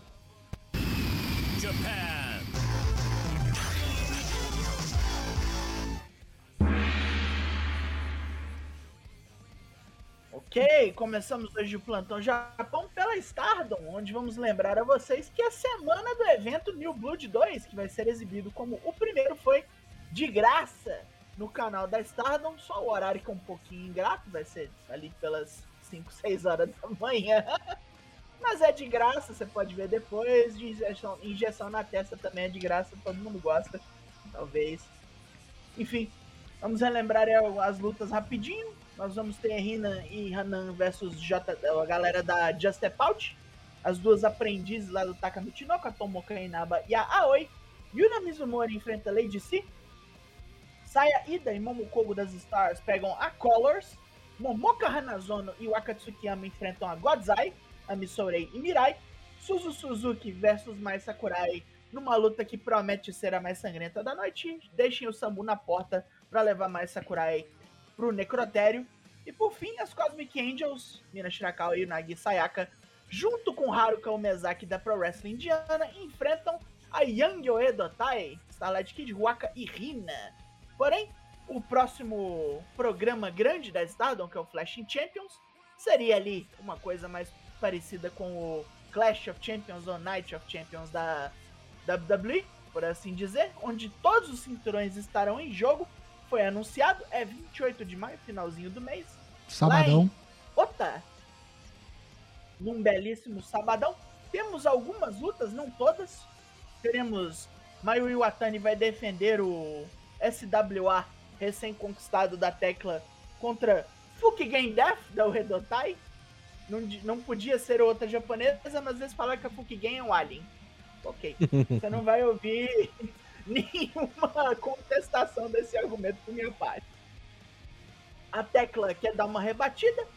Speaker 2: Ok, começamos hoje o Plantão Japão pela Stardom, onde vamos lembrar a vocês que a semana do evento New Blood 2, que vai ser exibido como o primeiro, foi de graça no canal da Stardom, só o horário que é um pouquinho ingrato, vai ser ali pelas 5, 6 horas da manhã. Mas é de graça, você pode ver depois, de injeção, injeção na testa também é de graça, todo mundo gosta, talvez. Enfim, vamos relembrar aí as lutas rapidinho. Nós vamos ter Rina e Hanan versus J, a galera da Just Out. As duas aprendizes lá do Taka Michinoku, a Tomoka Inaba e a Aoi. Yuna Mizumori enfrenta Lady C. Saya Ida e Momokogo das Stars pegam a Colors. Momoka Hanazono e Wakatsukiyama enfrentam a Godzai, a Misourei e Mirai. Suzu Suzuki versus Mai Sakurai numa luta que promete ser a mais sangrenta da noite. Deixem o Sambu na porta para levar Mai Sakurai pro necrotério. E por fim, as Cosmic Angels, Mina Shirakawa e Nagi Sayaka, junto com Haruka Umezaki da Pro Wrestling Indiana, enfrentam a Young Oedo Tai, Starlight Kid, Waka e Rina. Porém, o próximo programa grande da Stardom, que é o Flashing Champions, seria ali uma coisa mais parecida com o Clash of Champions ou Night of Champions da WWE, por assim dizer, onde todos os cinturões estarão em jogo. Foi anunciado, é 28 de maio, finalzinho do mês.
Speaker 3: Sabadão.
Speaker 2: Ota! Num belíssimo sabadão. Temos algumas lutas, não todas. Teremos Mayu Iwatani vai defender o SWA recém-conquistado da Tecla contra Fukigen Death da Uredotai. Não, não podia ser outra japonesa, mas eles falaram que a Fukigen é um alien. Ok. Você não vai ouvir nenhuma contestação desse argumento por minha parte. A Tecla quer dar uma rebatida,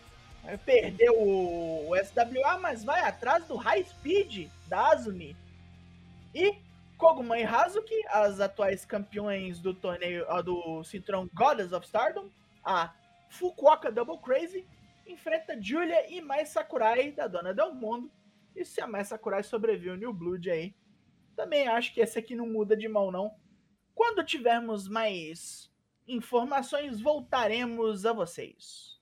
Speaker 2: perdeu o, o SWA, mas vai atrás do High Speed da Azumi. E Koguma e Hazuki, as atuais campeões do torneio ah, do cinturão Goddess of Stardom, a Fukuoka Double Crazy, enfrenta Julia e Mai Sakurai da Dona Del Mundo. E se a Mai Sakurai sobrevive New Blood aí, também acho que esse aqui não muda de mão, não. Quando tivermos mais informações, voltaremos a vocês.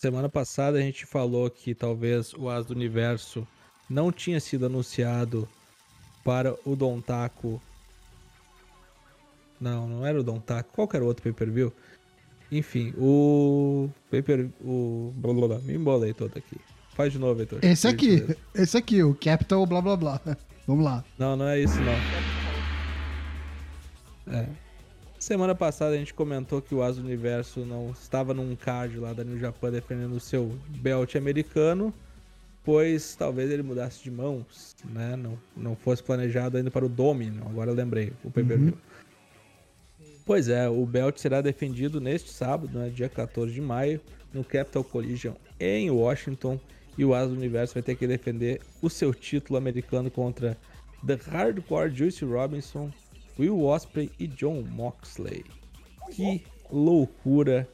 Speaker 1: Semana passada a gente falou que talvez o As do Universo não tinha sido anunciado para o Don Taco. Não, não era o Don Taco. Qual que era o outro pay-per-view? Enfim, o pay-per... o... Blá, blá, blá. Me embolei todo aqui. Faz de novo, Heitor.
Speaker 3: Esse aqui, esse aqui, o Capital blá blá blá. Vamos lá.
Speaker 1: Não, não é isso não. É. Semana passada a gente comentou que o Asa Universo não estava num card lá da New Japan defendendo o seu belt americano, pois talvez ele mudasse de mãos, né? Não, não fosse planejado ainda para o Dominion, agora eu lembrei, o pay-per-view. Pois é, o belt será defendido neste sábado, né, dia 14 de maio, no Capital Collision em Washington, e o Asa do Universo vai ter que defender o seu título americano contra The Hardcore Juicy Robinson, Will Ospreay e John Moxley. Que loucura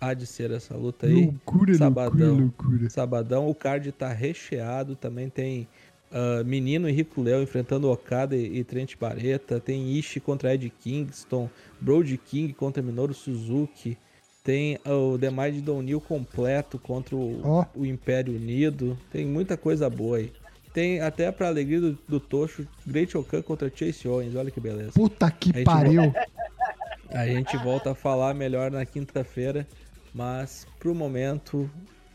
Speaker 1: há de ser essa luta aí.
Speaker 3: Loucura,
Speaker 1: Sabadão.
Speaker 3: loucura, loucura.
Speaker 1: Sabadão, o card tá recheado, também tem ah, Menino Henrico Léo enfrentando Okada e, e Trent Barreta, tem Ishii contra Ed Kingston, Brody King contra Minoru Suzuki, tem ah, o The Mighty O'Neill completo contra o,
Speaker 3: Ó.
Speaker 1: o Império Unido, tem muita coisa boa aí. Tem até pra alegria do, do Tocho, Great Okan contra Chase Owens, olha que beleza.
Speaker 3: Puta que
Speaker 1: gente
Speaker 3: pariu.
Speaker 1: A gente volta a falar melhor na quinta-feira, mas pro momento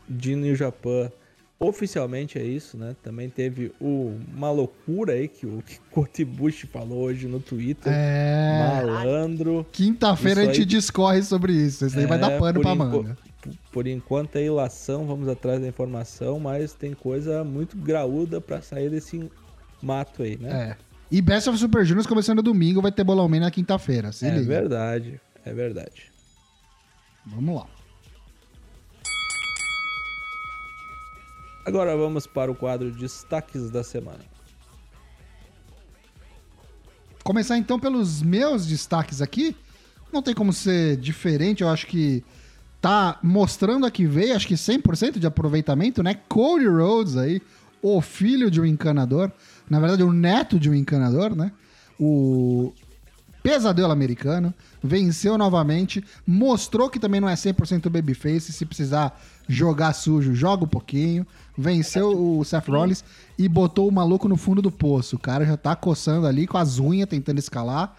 Speaker 1: de New Japan, oficialmente é isso, né? Também teve o, uma loucura aí que o que Kotibushi falou hoje no Twitter.
Speaker 3: É.
Speaker 1: Malandro.
Speaker 3: Quinta-feira a gente
Speaker 1: aí-
Speaker 3: discorre sobre isso. Isso aí vai
Speaker 1: É,
Speaker 3: dar pano
Speaker 1: por
Speaker 3: pra manga.
Speaker 1: Por enquanto é ilação, vamos atrás da informação, mas tem coisa muito graúda pra sair desse mato aí, né?
Speaker 3: É. E Best of Super Juniors começando domingo, vai ter Bolão Man na quinta-feira. Se
Speaker 1: É,
Speaker 3: liga.
Speaker 1: verdade, é verdade.
Speaker 3: Vamos lá.
Speaker 1: Agora vamos para o quadro Destaques da Semana.
Speaker 3: Começar então pelos meus destaques aqui. Não tem como ser diferente, eu acho que tá mostrando a que veio, acho que 100% de aproveitamento, né? Cody Rhodes aí, o filho de um encanador, na verdade o neto de um encanador, né? O pesadelo americano, venceu novamente, mostrou que também não é 100% babyface, se precisar jogar sujo, joga um pouquinho, venceu o Seth Rollins e botou o maluco no fundo do poço. O cara já tá coçando ali com as unhas, tentando escalar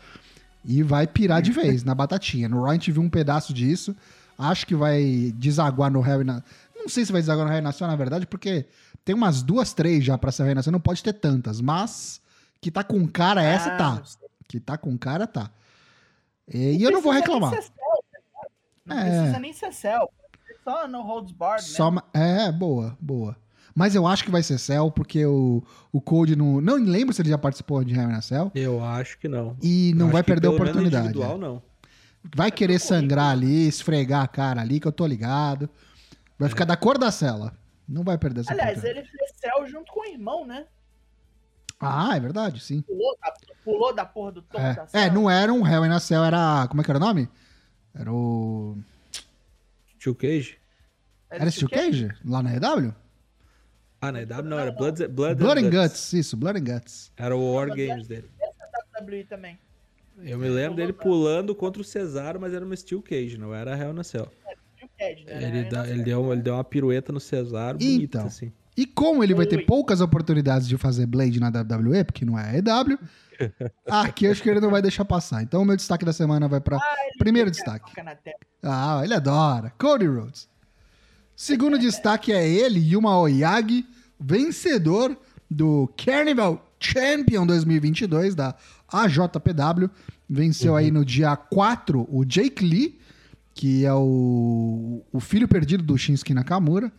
Speaker 3: e vai pirar de vez na batatinha. No Raw a gente viu um pedaço disso, acho que vai desaguar no Harry na... Não sei se vai desaguar no Harry Nacional, na verdade, porque tem umas duas, três já pra ser Harry Nacional, não pode ter tantas, mas que tá com cara essa,
Speaker 2: Ah,
Speaker 3: tá. Que tá com cara, tá. E, eu não vou reclamar.
Speaker 2: nem ser céu, tá ligado? Não
Speaker 3: É.
Speaker 2: precisa nem ser céu. Só no Holds Bar, né?
Speaker 3: Só ma- É, boa, boa. Mas eu acho que vai ser Cell, porque o, o Code não. Não lembro se ele já participou de Harry na Cell.
Speaker 1: Eu acho que não.
Speaker 3: E não
Speaker 1: Eu
Speaker 3: vai perder a oportunidade.
Speaker 1: individual,
Speaker 3: é.
Speaker 1: não.
Speaker 3: Vai querer sangrar ali, esfregar a cara ali, que eu tô ligado. Vai ficar da cor da cela. Não vai perder essa
Speaker 2: Aliás, ele fez céu junto com o irmão, né?
Speaker 3: Ah, é verdade, sim.
Speaker 2: Pulou da, pulou da porra do topo da
Speaker 3: É,
Speaker 2: cela.
Speaker 3: é, não era um Hell in a Cell, era. Como é que era o nome? Era o.
Speaker 1: Tio Cage?
Speaker 3: Era Steel Cage? Lá na EW?
Speaker 1: Ah, na EW não, era Blood, Blood,
Speaker 3: Blood and
Speaker 1: and
Speaker 3: Guts, isso, Blood and Guts.
Speaker 1: Era o War Games dele.
Speaker 2: WWE também.
Speaker 1: Eu me lembro dele pulando contra o Cesaro, mas era uma Steel Cage, não era Hell na Cell.
Speaker 2: Steel Cage, né?
Speaker 1: Ele, dá- ele, deu, ele deu uma pirueta no Cesaro bonita,
Speaker 3: Então.
Speaker 1: assim.
Speaker 3: E como ele vai ter poucas oportunidades de fazer Blade na WWE, porque não é a EW, aqui eu acho que ele não vai deixar passar. Então o meu destaque da semana vai pra. Primeiro destaque. Ah, ele adora. Cody Rhodes. Segundo destaque é ele, Yuma Oyagi, vencedor do Carnival Champion 2022 da AJPW. Venceu aí no dia 4 o Jake Lee, que é o, o filho perdido do Shinsuke Nakamura,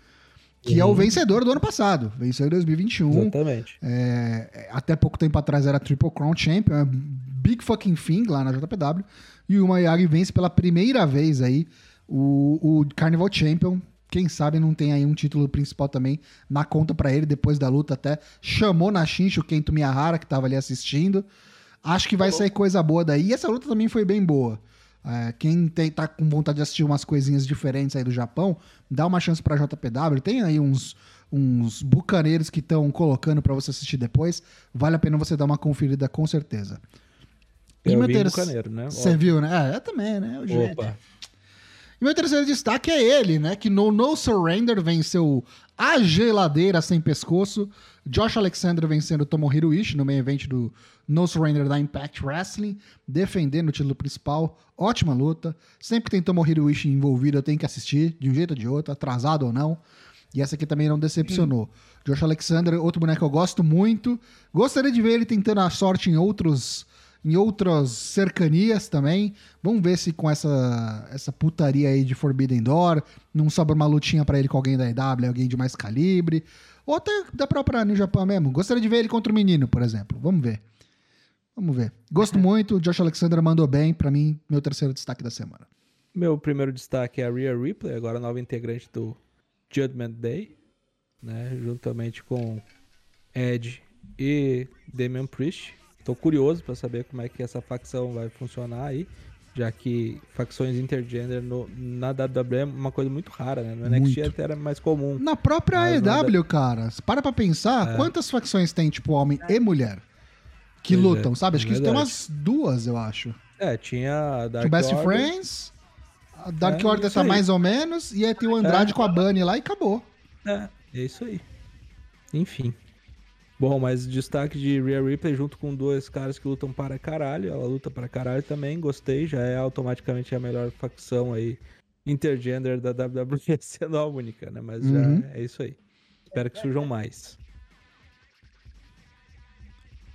Speaker 3: que é o vencedor do ano passado. Venceu em 2021.
Speaker 1: Exatamente.
Speaker 3: É, até pouco tempo atrás era Triple Crown Champion, é big fucking thing lá na JPW. E o Mayagi vence pela primeira vez aí o, o Carnival Champion. Quem sabe não tem aí um título principal também na conta pra ele. Depois da luta até chamou na Shincho o Kento Miyahara, que tava ali assistindo. Acho que vai sair coisa boa daí. E essa luta também foi bem boa. É, quem tem, tá com vontade de assistir umas coisinhas diferentes aí do Japão, dá uma chance pra JPW. Tem aí uns, uns bucaneiros que estão colocando pra você assistir depois. Vale a pena você dar uma conferida com certeza. E
Speaker 1: Eu
Speaker 3: meu
Speaker 1: vi
Speaker 3: terce-
Speaker 1: Bucaneiro, né?
Speaker 3: Você viu, né? É, eu também, né? O.
Speaker 1: Opa.
Speaker 3: E meu terceiro destaque é ele, né? Que no No Surrender venceu a geladeira sem pescoço. Josh Alexander vencendo Tomohiro Ishii no meio evento do No Surrender da Impact Wrestling, defendendo o título principal. Ótima luta. Sempre que tem Tomohiro Ishii envolvido, eu tenho que assistir, de um jeito ou de outro, atrasado ou não. E essa aqui também não decepcionou. Josh Alexander, outro boneco que eu gosto muito. Gostaria de ver ele tentando a sorte em outros em outras cercanias também. Vamos ver se com essa, essa putaria aí de Forbidden Door não sobra uma lutinha pra ele com alguém da EW, alguém de mais calibre. Ou até da própria New Japan mesmo. Gostaria de ver ele contra o menino, por exemplo. Vamos ver. Vamos ver. Gosto muito, o Josh Alexander mandou bem. Pra mim, meu terceiro destaque da semana.
Speaker 1: Meu primeiro destaque é a Rhea Ripley, agora nova integrante do Judgment Day, né? Juntamente com Ed e Damian Priest. Tô curioso pra saber como é que essa facção vai funcionar aí, já que facções intergender no, na WWE é uma coisa muito rara, né? No NXT
Speaker 3: Muito.
Speaker 1: até era mais comum.
Speaker 3: Na própria
Speaker 1: Mas não
Speaker 3: AEW, cara, para pra pensar,
Speaker 1: É.
Speaker 3: quantas facções tem, tipo, homem e mulher? Que
Speaker 1: Pois é,
Speaker 3: lutam, sabe? Acho que isso tem umas duas, eu acho.
Speaker 1: É, tinha a Dark
Speaker 3: Tinha Best
Speaker 1: Order,
Speaker 3: Friends, a Dark
Speaker 1: É,
Speaker 3: Order tá
Speaker 1: aí.
Speaker 3: mais ou menos, e aí tem o Andrade
Speaker 1: É.
Speaker 3: com a Bunny lá e acabou.
Speaker 1: É, é isso aí. Enfim. Bom, mas destaque de Rhea Ripley junto com dois caras que lutam para caralho. Ela luta para caralho também, gostei. Já é automaticamente a melhor facção aí intergender da WWE, sendo a única, né? Mas
Speaker 3: Uhum.
Speaker 1: já é isso aí. Espero que surjam mais.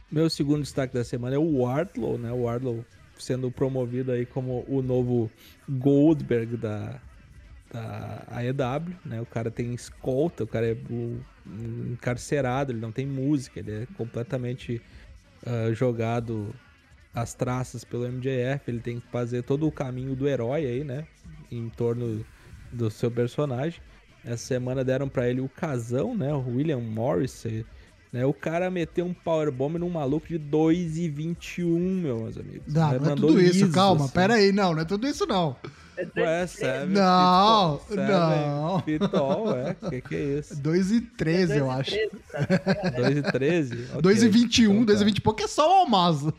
Speaker 1: Meu segundo destaque da semana é o Wardlow, né? O Wardlow sendo promovido aí como o novo Goldberg da, da AEW, né? O cara tem escolta, o cara é o- encarcerado, ele não tem música, ele é completamente ah, jogado às traças pelo MJF, ele tem que fazer todo o caminho do herói aí, né? Em torno do seu personagem. Essa semana deram pra ele o casão, né? O William Morris, né? O cara meteu um powerbomb num maluco de 2,21, meus amigos.
Speaker 3: Não,
Speaker 1: Né?
Speaker 3: não é tudo isso,
Speaker 1: liso,
Speaker 3: calma,
Speaker 1: assim.
Speaker 3: pera aí, não, não é tudo isso não.
Speaker 1: Ué,
Speaker 3: Não,
Speaker 1: feet tall,
Speaker 3: não.
Speaker 1: seven feet tall, é, que que é isso?
Speaker 3: 2 e 13, eu acho.
Speaker 1: 2 e 13?
Speaker 3: 2 e 21,
Speaker 1: Então
Speaker 3: 2 e
Speaker 1: tá.
Speaker 3: 20 e pouco é só o Almazo.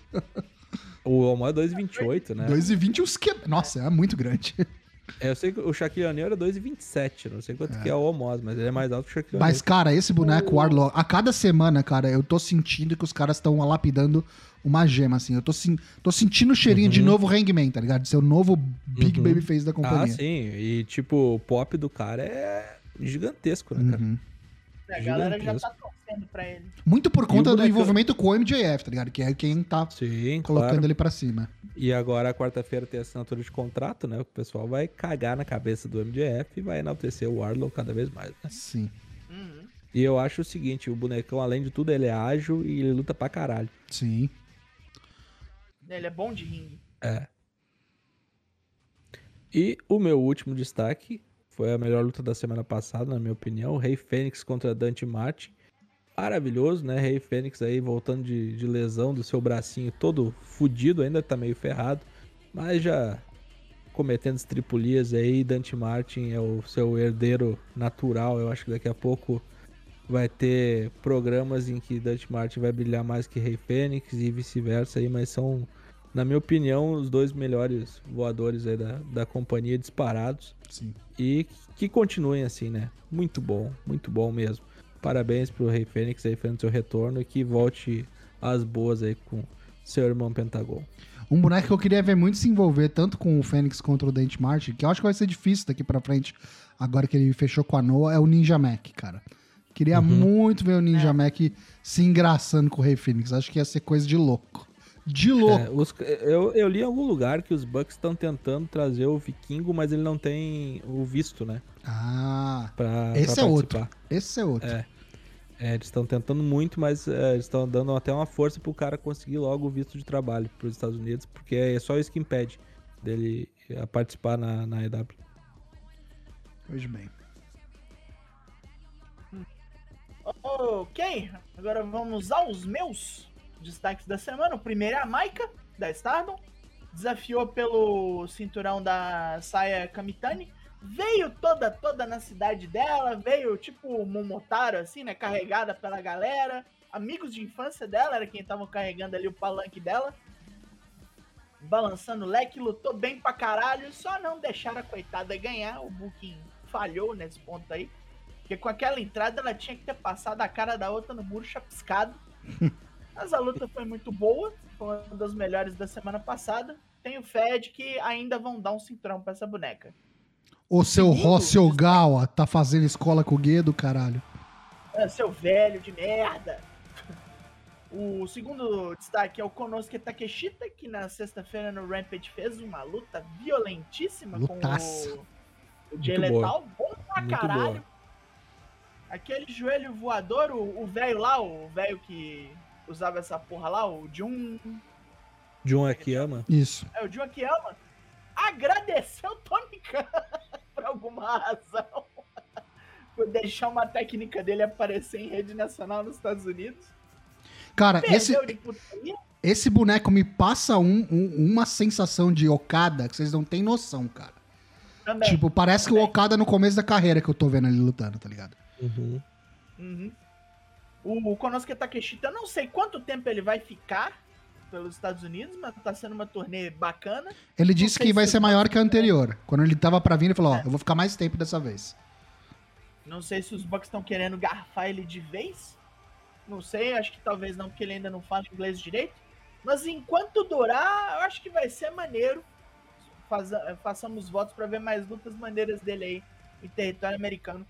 Speaker 1: O Omar é 2 e 28, né?
Speaker 3: 2 e 20 os que... Nossa, é muito grande.
Speaker 1: É, Eu sei que o Shaquille O'Neal era 2 e 27, não sei quanto que é o Omos, mas ele é mais alto que o Shaquille O'Neal.
Speaker 3: Mas, cara, esse boneco Warlock, a cada semana, cara, eu tô sentindo que os caras estão lapidando uma gema, assim. Eu tô, sen- tô sentindo o cheirinho de novo Hangman, tá ligado? De ser o novo Big
Speaker 1: Uhum.
Speaker 3: Babyface da
Speaker 1: Ah,
Speaker 3: companhia.
Speaker 1: sim, e tipo, o pop do cara é gigantesco, né, cara?
Speaker 3: Uhum.
Speaker 2: A galera já tá torcendo pra ele.
Speaker 3: Muito por conta do envolvimento com o MJF, tá ligado? Que é quem tá
Speaker 1: Sim,
Speaker 3: colocando
Speaker 1: claro.
Speaker 3: ele pra cima.
Speaker 1: E agora, quarta-feira, tem assinatura de contrato, né? O pessoal vai cagar na cabeça do MJF e vai enaltecer o Warlow cada vez mais, né?
Speaker 3: Sim.
Speaker 2: Uhum.
Speaker 1: E eu acho o seguinte, o bonecão, além de tudo, ele é ágil e ele luta pra caralho.
Speaker 3: Sim.
Speaker 2: Ele é bom de ringue.
Speaker 1: E o meu último destaque foi a melhor luta da semana passada, na minha opinião. O Rei Fênix contra Dante Martin. Maravilhoso, né? Rei Fênix aí voltando de, de lesão do seu bracinho todo fudido, ainda tá meio ferrado. Mas já cometendo estripulias aí. Dante Martin é o seu herdeiro natural. Eu acho que daqui a pouco vai ter programas em que Dante Martin vai brilhar mais que Rei Fênix e vice-versa aí, mas são na minha opinião, os dois melhores voadores aí da, da companhia disparados.
Speaker 3: Sim.
Speaker 1: E que continuem assim, né? Muito bom, muito bom mesmo. Parabéns pro Rei Fênix aí fazendo seu retorno e que volte às boas aí com seu irmão Pentagon.
Speaker 3: Um boneco que eu queria ver muito se envolver, tanto com o Fênix contra o Dante Martin, que eu acho que vai ser difícil daqui pra frente, agora que ele fechou com a Noah, é o Ninja Mac, cara. Queria
Speaker 1: Uhum.
Speaker 3: muito ver o Ninja Mac se engraçando com o Rei Fênix. Acho que ia ser coisa de louco. De louco.
Speaker 1: É, os- eu, eu li em algum lugar que os Bucks estão tentando trazer o Vikingo, mas ele não tem o visto, né?
Speaker 3: Ah,
Speaker 1: Pra,
Speaker 3: esse
Speaker 1: pra
Speaker 3: é outro.
Speaker 1: participar.
Speaker 3: Esse é outro.
Speaker 1: É. É, eles estão tentando muito, mas é, eles estão dando até uma força pro cara conseguir logo o visto de trabalho pros Estados Unidos, porque é só isso que impede dele eh, participar na, na EW.
Speaker 3: Pois bem.
Speaker 2: Ok, agora vamos aos meus destaques da semana. O primeiro é a Maika, da Stardom. Desafiou pelo cinturão da Saya Kamitani. Veio toda, toda na cidade dela. Veio tipo Momotaro, assim, né? Carregada pela galera. Amigos de infância dela, era quem estavam carregando ali o palanque dela. Balançando o leque, lutou bem pra caralho. Só não deixaram a coitada ganhar. O Booking falhou nesse ponto aí. Porque com aquela entrada ela tinha que ter passado a cara da outra no muro chapiscado. Mas a luta foi muito boa, foi uma das melhores da semana passada. Tenho fé de que ainda vão dar um cinturão pra essa boneca.
Speaker 3: O seu Rossi Ogawa tá fazendo escola com o Guedo, caralho.
Speaker 2: Ah, seu velho de merda! O segundo destaque é o Konosuke Takeshita, que na sexta-feira no Rampage fez uma luta violentíssima
Speaker 3: Lutaça.
Speaker 2: com o, o Jay. Lethal. Bom pra
Speaker 1: Muito
Speaker 2: caralho.
Speaker 1: boa.
Speaker 2: Aquele joelho voador, o o velho lá, o velho que usava essa porra lá, o Jun.
Speaker 1: Jun Akiyama.
Speaker 3: Isso.
Speaker 2: É o Jun Akiyama. Agradeceu o Tony Khan por alguma razão. por deixar uma técnica dele aparecer em rede nacional nos Estados Unidos.
Speaker 3: Cara, esse,
Speaker 2: Perdeu
Speaker 3: esse boneco me passa um- um- uma sensação de Okada que vocês não têm noção, cara.
Speaker 2: Também.
Speaker 3: Tipo, parece que o
Speaker 2: também.
Speaker 3: Okada no começo da carreira que eu tô vendo ele lutando, tá ligado?
Speaker 1: Uhum.
Speaker 2: Uhum. O, o Konosuke Takeshita, eu não sei quanto tempo ele vai ficar pelos Estados Unidos, mas tá sendo uma turnê bacana.
Speaker 3: Ele disse que vai
Speaker 2: se-
Speaker 3: ser maior que a anterior. Quando ele tava pra vir, ele falou, ó, eu vou ficar mais tempo dessa vez.
Speaker 2: Não sei se os Bucks estão querendo garfar ele de vez. Não sei, acho que talvez não, porque ele ainda não fala inglês direito. Mas enquanto durar, eu acho que vai ser maneiro. Faza- façamos votos pra ver mais lutas maneiras dele aí em território americano.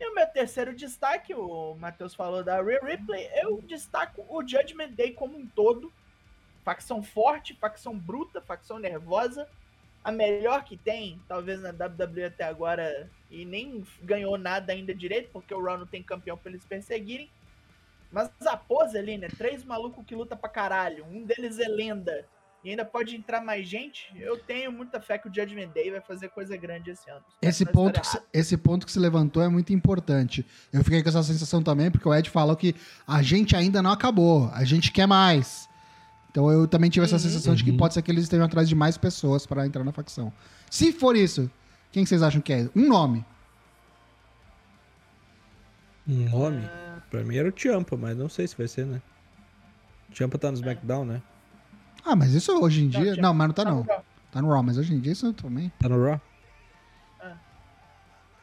Speaker 2: E o meu terceiro destaque, o Matheus falou da Rhea Ripley, eu destaco o Judgment Day como um todo. Facção forte, facção bruta, facção nervosa. A melhor que tem, talvez na WWE até agora, e nem ganhou nada ainda direito, porque o Raw não tem campeão pra eles perseguirem. Mas a pose ali, né? Três malucos que luta pra caralho. Um deles é lenda. E ainda pode entrar mais gente. Eu tenho muita fé que o Judgment Day vai fazer coisa grande esse ano.
Speaker 3: Esse
Speaker 2: não
Speaker 3: ponto, que, se- esse ponto que se levantou é muito importante. Eu fiquei com essa sensação também, porque o Ed falou que a gente ainda não acabou, a gente quer mais. Então eu também tive essa
Speaker 2: Uhum.
Speaker 3: sensação de que
Speaker 1: Uhum.
Speaker 3: pode ser que eles estejam atrás de mais pessoas pra entrar na facção. Se for isso, quem vocês acham que é? Um nome.
Speaker 1: Um nome?
Speaker 2: Ah.
Speaker 1: Pra mim era o Champa, mas não sei se vai ser, né? Champa tá no SmackDown, né?
Speaker 3: Ah, mas isso hoje em
Speaker 2: Não,
Speaker 3: dia.
Speaker 2: tinha-
Speaker 3: Não, mas não tá
Speaker 2: Tá
Speaker 3: não.
Speaker 2: no.
Speaker 3: Tá no Raw, mas hoje em dia isso também.
Speaker 1: Tá no Raw?
Speaker 2: Ah.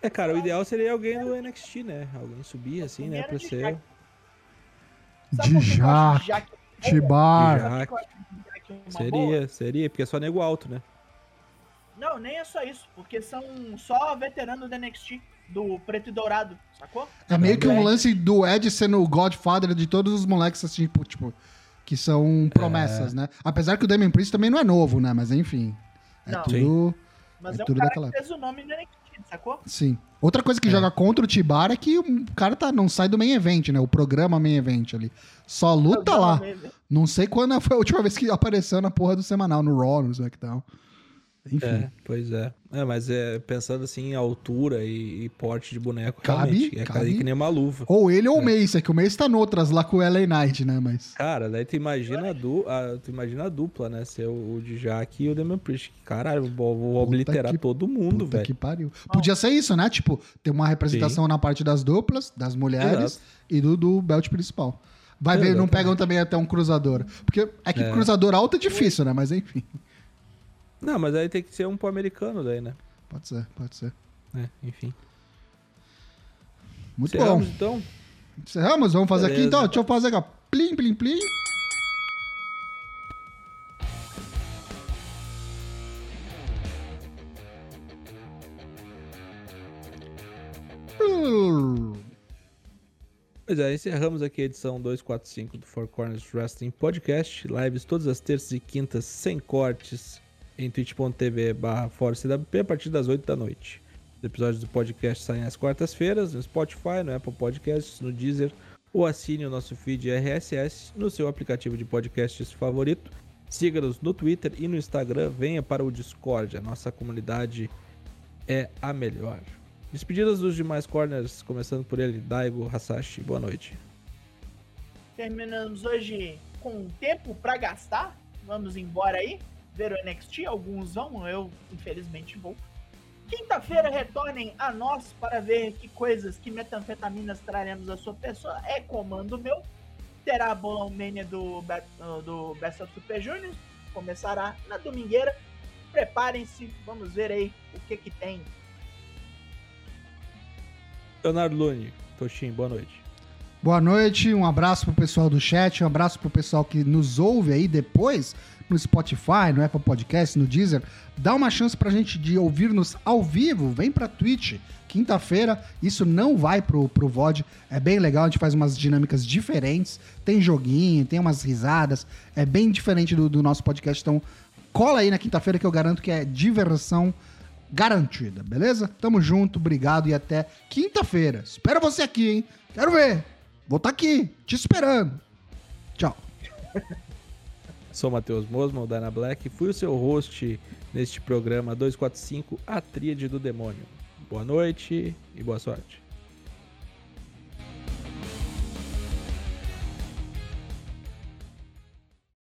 Speaker 1: É, cara, o ideal seria alguém do NXT, né? Alguém subir assim, né? Pra
Speaker 2: de
Speaker 1: ser.
Speaker 2: Jack.
Speaker 3: De Jaque,
Speaker 2: boa?
Speaker 3: Tibar.
Speaker 1: Seria, seria, porque é só nego alto, né?
Speaker 2: Não, nem é só isso, porque são só veteranos da NXT, do preto e dourado, sacou?
Speaker 3: É meio que um lance do Ed sendo o Godfather de todos os moleques assim, tipo, tipo, que são promessas, né? Apesar que o Damien Priest também não é novo, né? Mas enfim. É
Speaker 2: Não.
Speaker 3: tudo.
Speaker 2: Mas
Speaker 3: É
Speaker 2: é, um
Speaker 3: tudo
Speaker 2: cara
Speaker 3: daquela
Speaker 2: que fez o nome no NXT, sacou?
Speaker 3: Sim. Outra coisa que
Speaker 1: É.
Speaker 3: joga contra o Tibar é que o cara tá, não sai do main event, né? O programa main event ali. Só luta lá.
Speaker 2: Não
Speaker 3: sei quando foi a última vez que apareceu na porra do semanal, no Raw, no SmackDown. Enfim.
Speaker 1: É, pois é. É, mas é, pensando assim em altura e, e porte de boneco,
Speaker 3: Cabe,
Speaker 1: realmente, é
Speaker 3: cabe.
Speaker 1: que nem uma luva.
Speaker 3: Ou ele ou o Mace, é que o Mace tá noutras lá com o LA Knight, né? Mas.
Speaker 1: Cara, daí tu imagina a, du a- tu imagina a dupla, né? Ser o, o Dijak e o Damian Priest. Caralho, vou, vou obliterar
Speaker 3: que-
Speaker 1: todo mundo,
Speaker 3: Puta que
Speaker 1: velho.
Speaker 3: pariu. Podia ser isso, né? Tipo, ter uma representação na parte das duplas, das mulheres
Speaker 1: Exato.
Speaker 3: e do, do belt principal. Vai ver, não pegam também até um cruzador. Porque é que
Speaker 1: É.
Speaker 3: cruzador alto é difícil, né? Mas enfim.
Speaker 1: Não, mas aí tem que ser um pô americano daí, né?
Speaker 3: Pode ser, pode ser.
Speaker 1: É, enfim.
Speaker 3: Muito
Speaker 1: Encerramos,
Speaker 3: bom.
Speaker 1: então?
Speaker 3: Encerramos? Vamos fazer aqui
Speaker 1: Beleza.
Speaker 3: então? Deixa eu fazer aqui. Plim, plim, plim.
Speaker 1: Pois é, encerramos aqui a edição 245 do Four Corners Wrestling Podcast. Lives todas as terças e quintas, sem cortes, em twitch.tv barra a partir das 8 da noite. Os episódios do podcast saem às quartas-feiras no Spotify, no Apple Podcasts, no Deezer, ou assine o nosso feed RSS no seu aplicativo de podcasts favorito. Siga-nos no Twitter e no Instagram. Venha para o Discord, a nossa comunidade é a melhor. Despedidas dos demais corners, começando por ele, Daigo Hasashi. Boa noite.
Speaker 2: Terminamos hoje com tempo pra gastar. Vamos embora aí, ver o NXT. Alguns vão, eu infelizmente vou. Quinta-feira retornem a nós para ver que coisas, que metanfetaminas traremos à sua pessoa. É comando meu. Terá a bolão mania do, do Best of Super Juniors. Começará na domingueira. Preparem-se, vamos ver aí o que que tem.
Speaker 1: Leonardo Lune, Toshin, boa noite.
Speaker 3: Boa noite, um abraço pro pessoal do chat, um abraço pro pessoal que nos ouve aí depois no Spotify, no Apple Podcast, no Deezer, dá uma chance pra gente de ouvir-nos ao vivo. Vem pra Twitch, quinta-feira. Isso não vai pro, pro VOD. É bem legal, a gente faz umas dinâmicas diferentes. Tem joguinho, tem umas risadas. É bem diferente do, do nosso podcast. Então, cola aí na quinta-feira que eu garanto que é diversão garantida, beleza? Tamo junto, obrigado e até quinta-feira. Espero você aqui, hein? Quero ver. Vou estar aqui, te esperando. Tchau.
Speaker 1: Sou Matheus Mosman, o Dana Black, fui o seu host neste programa 245, A Tríade do Demônio. Boa noite e boa sorte.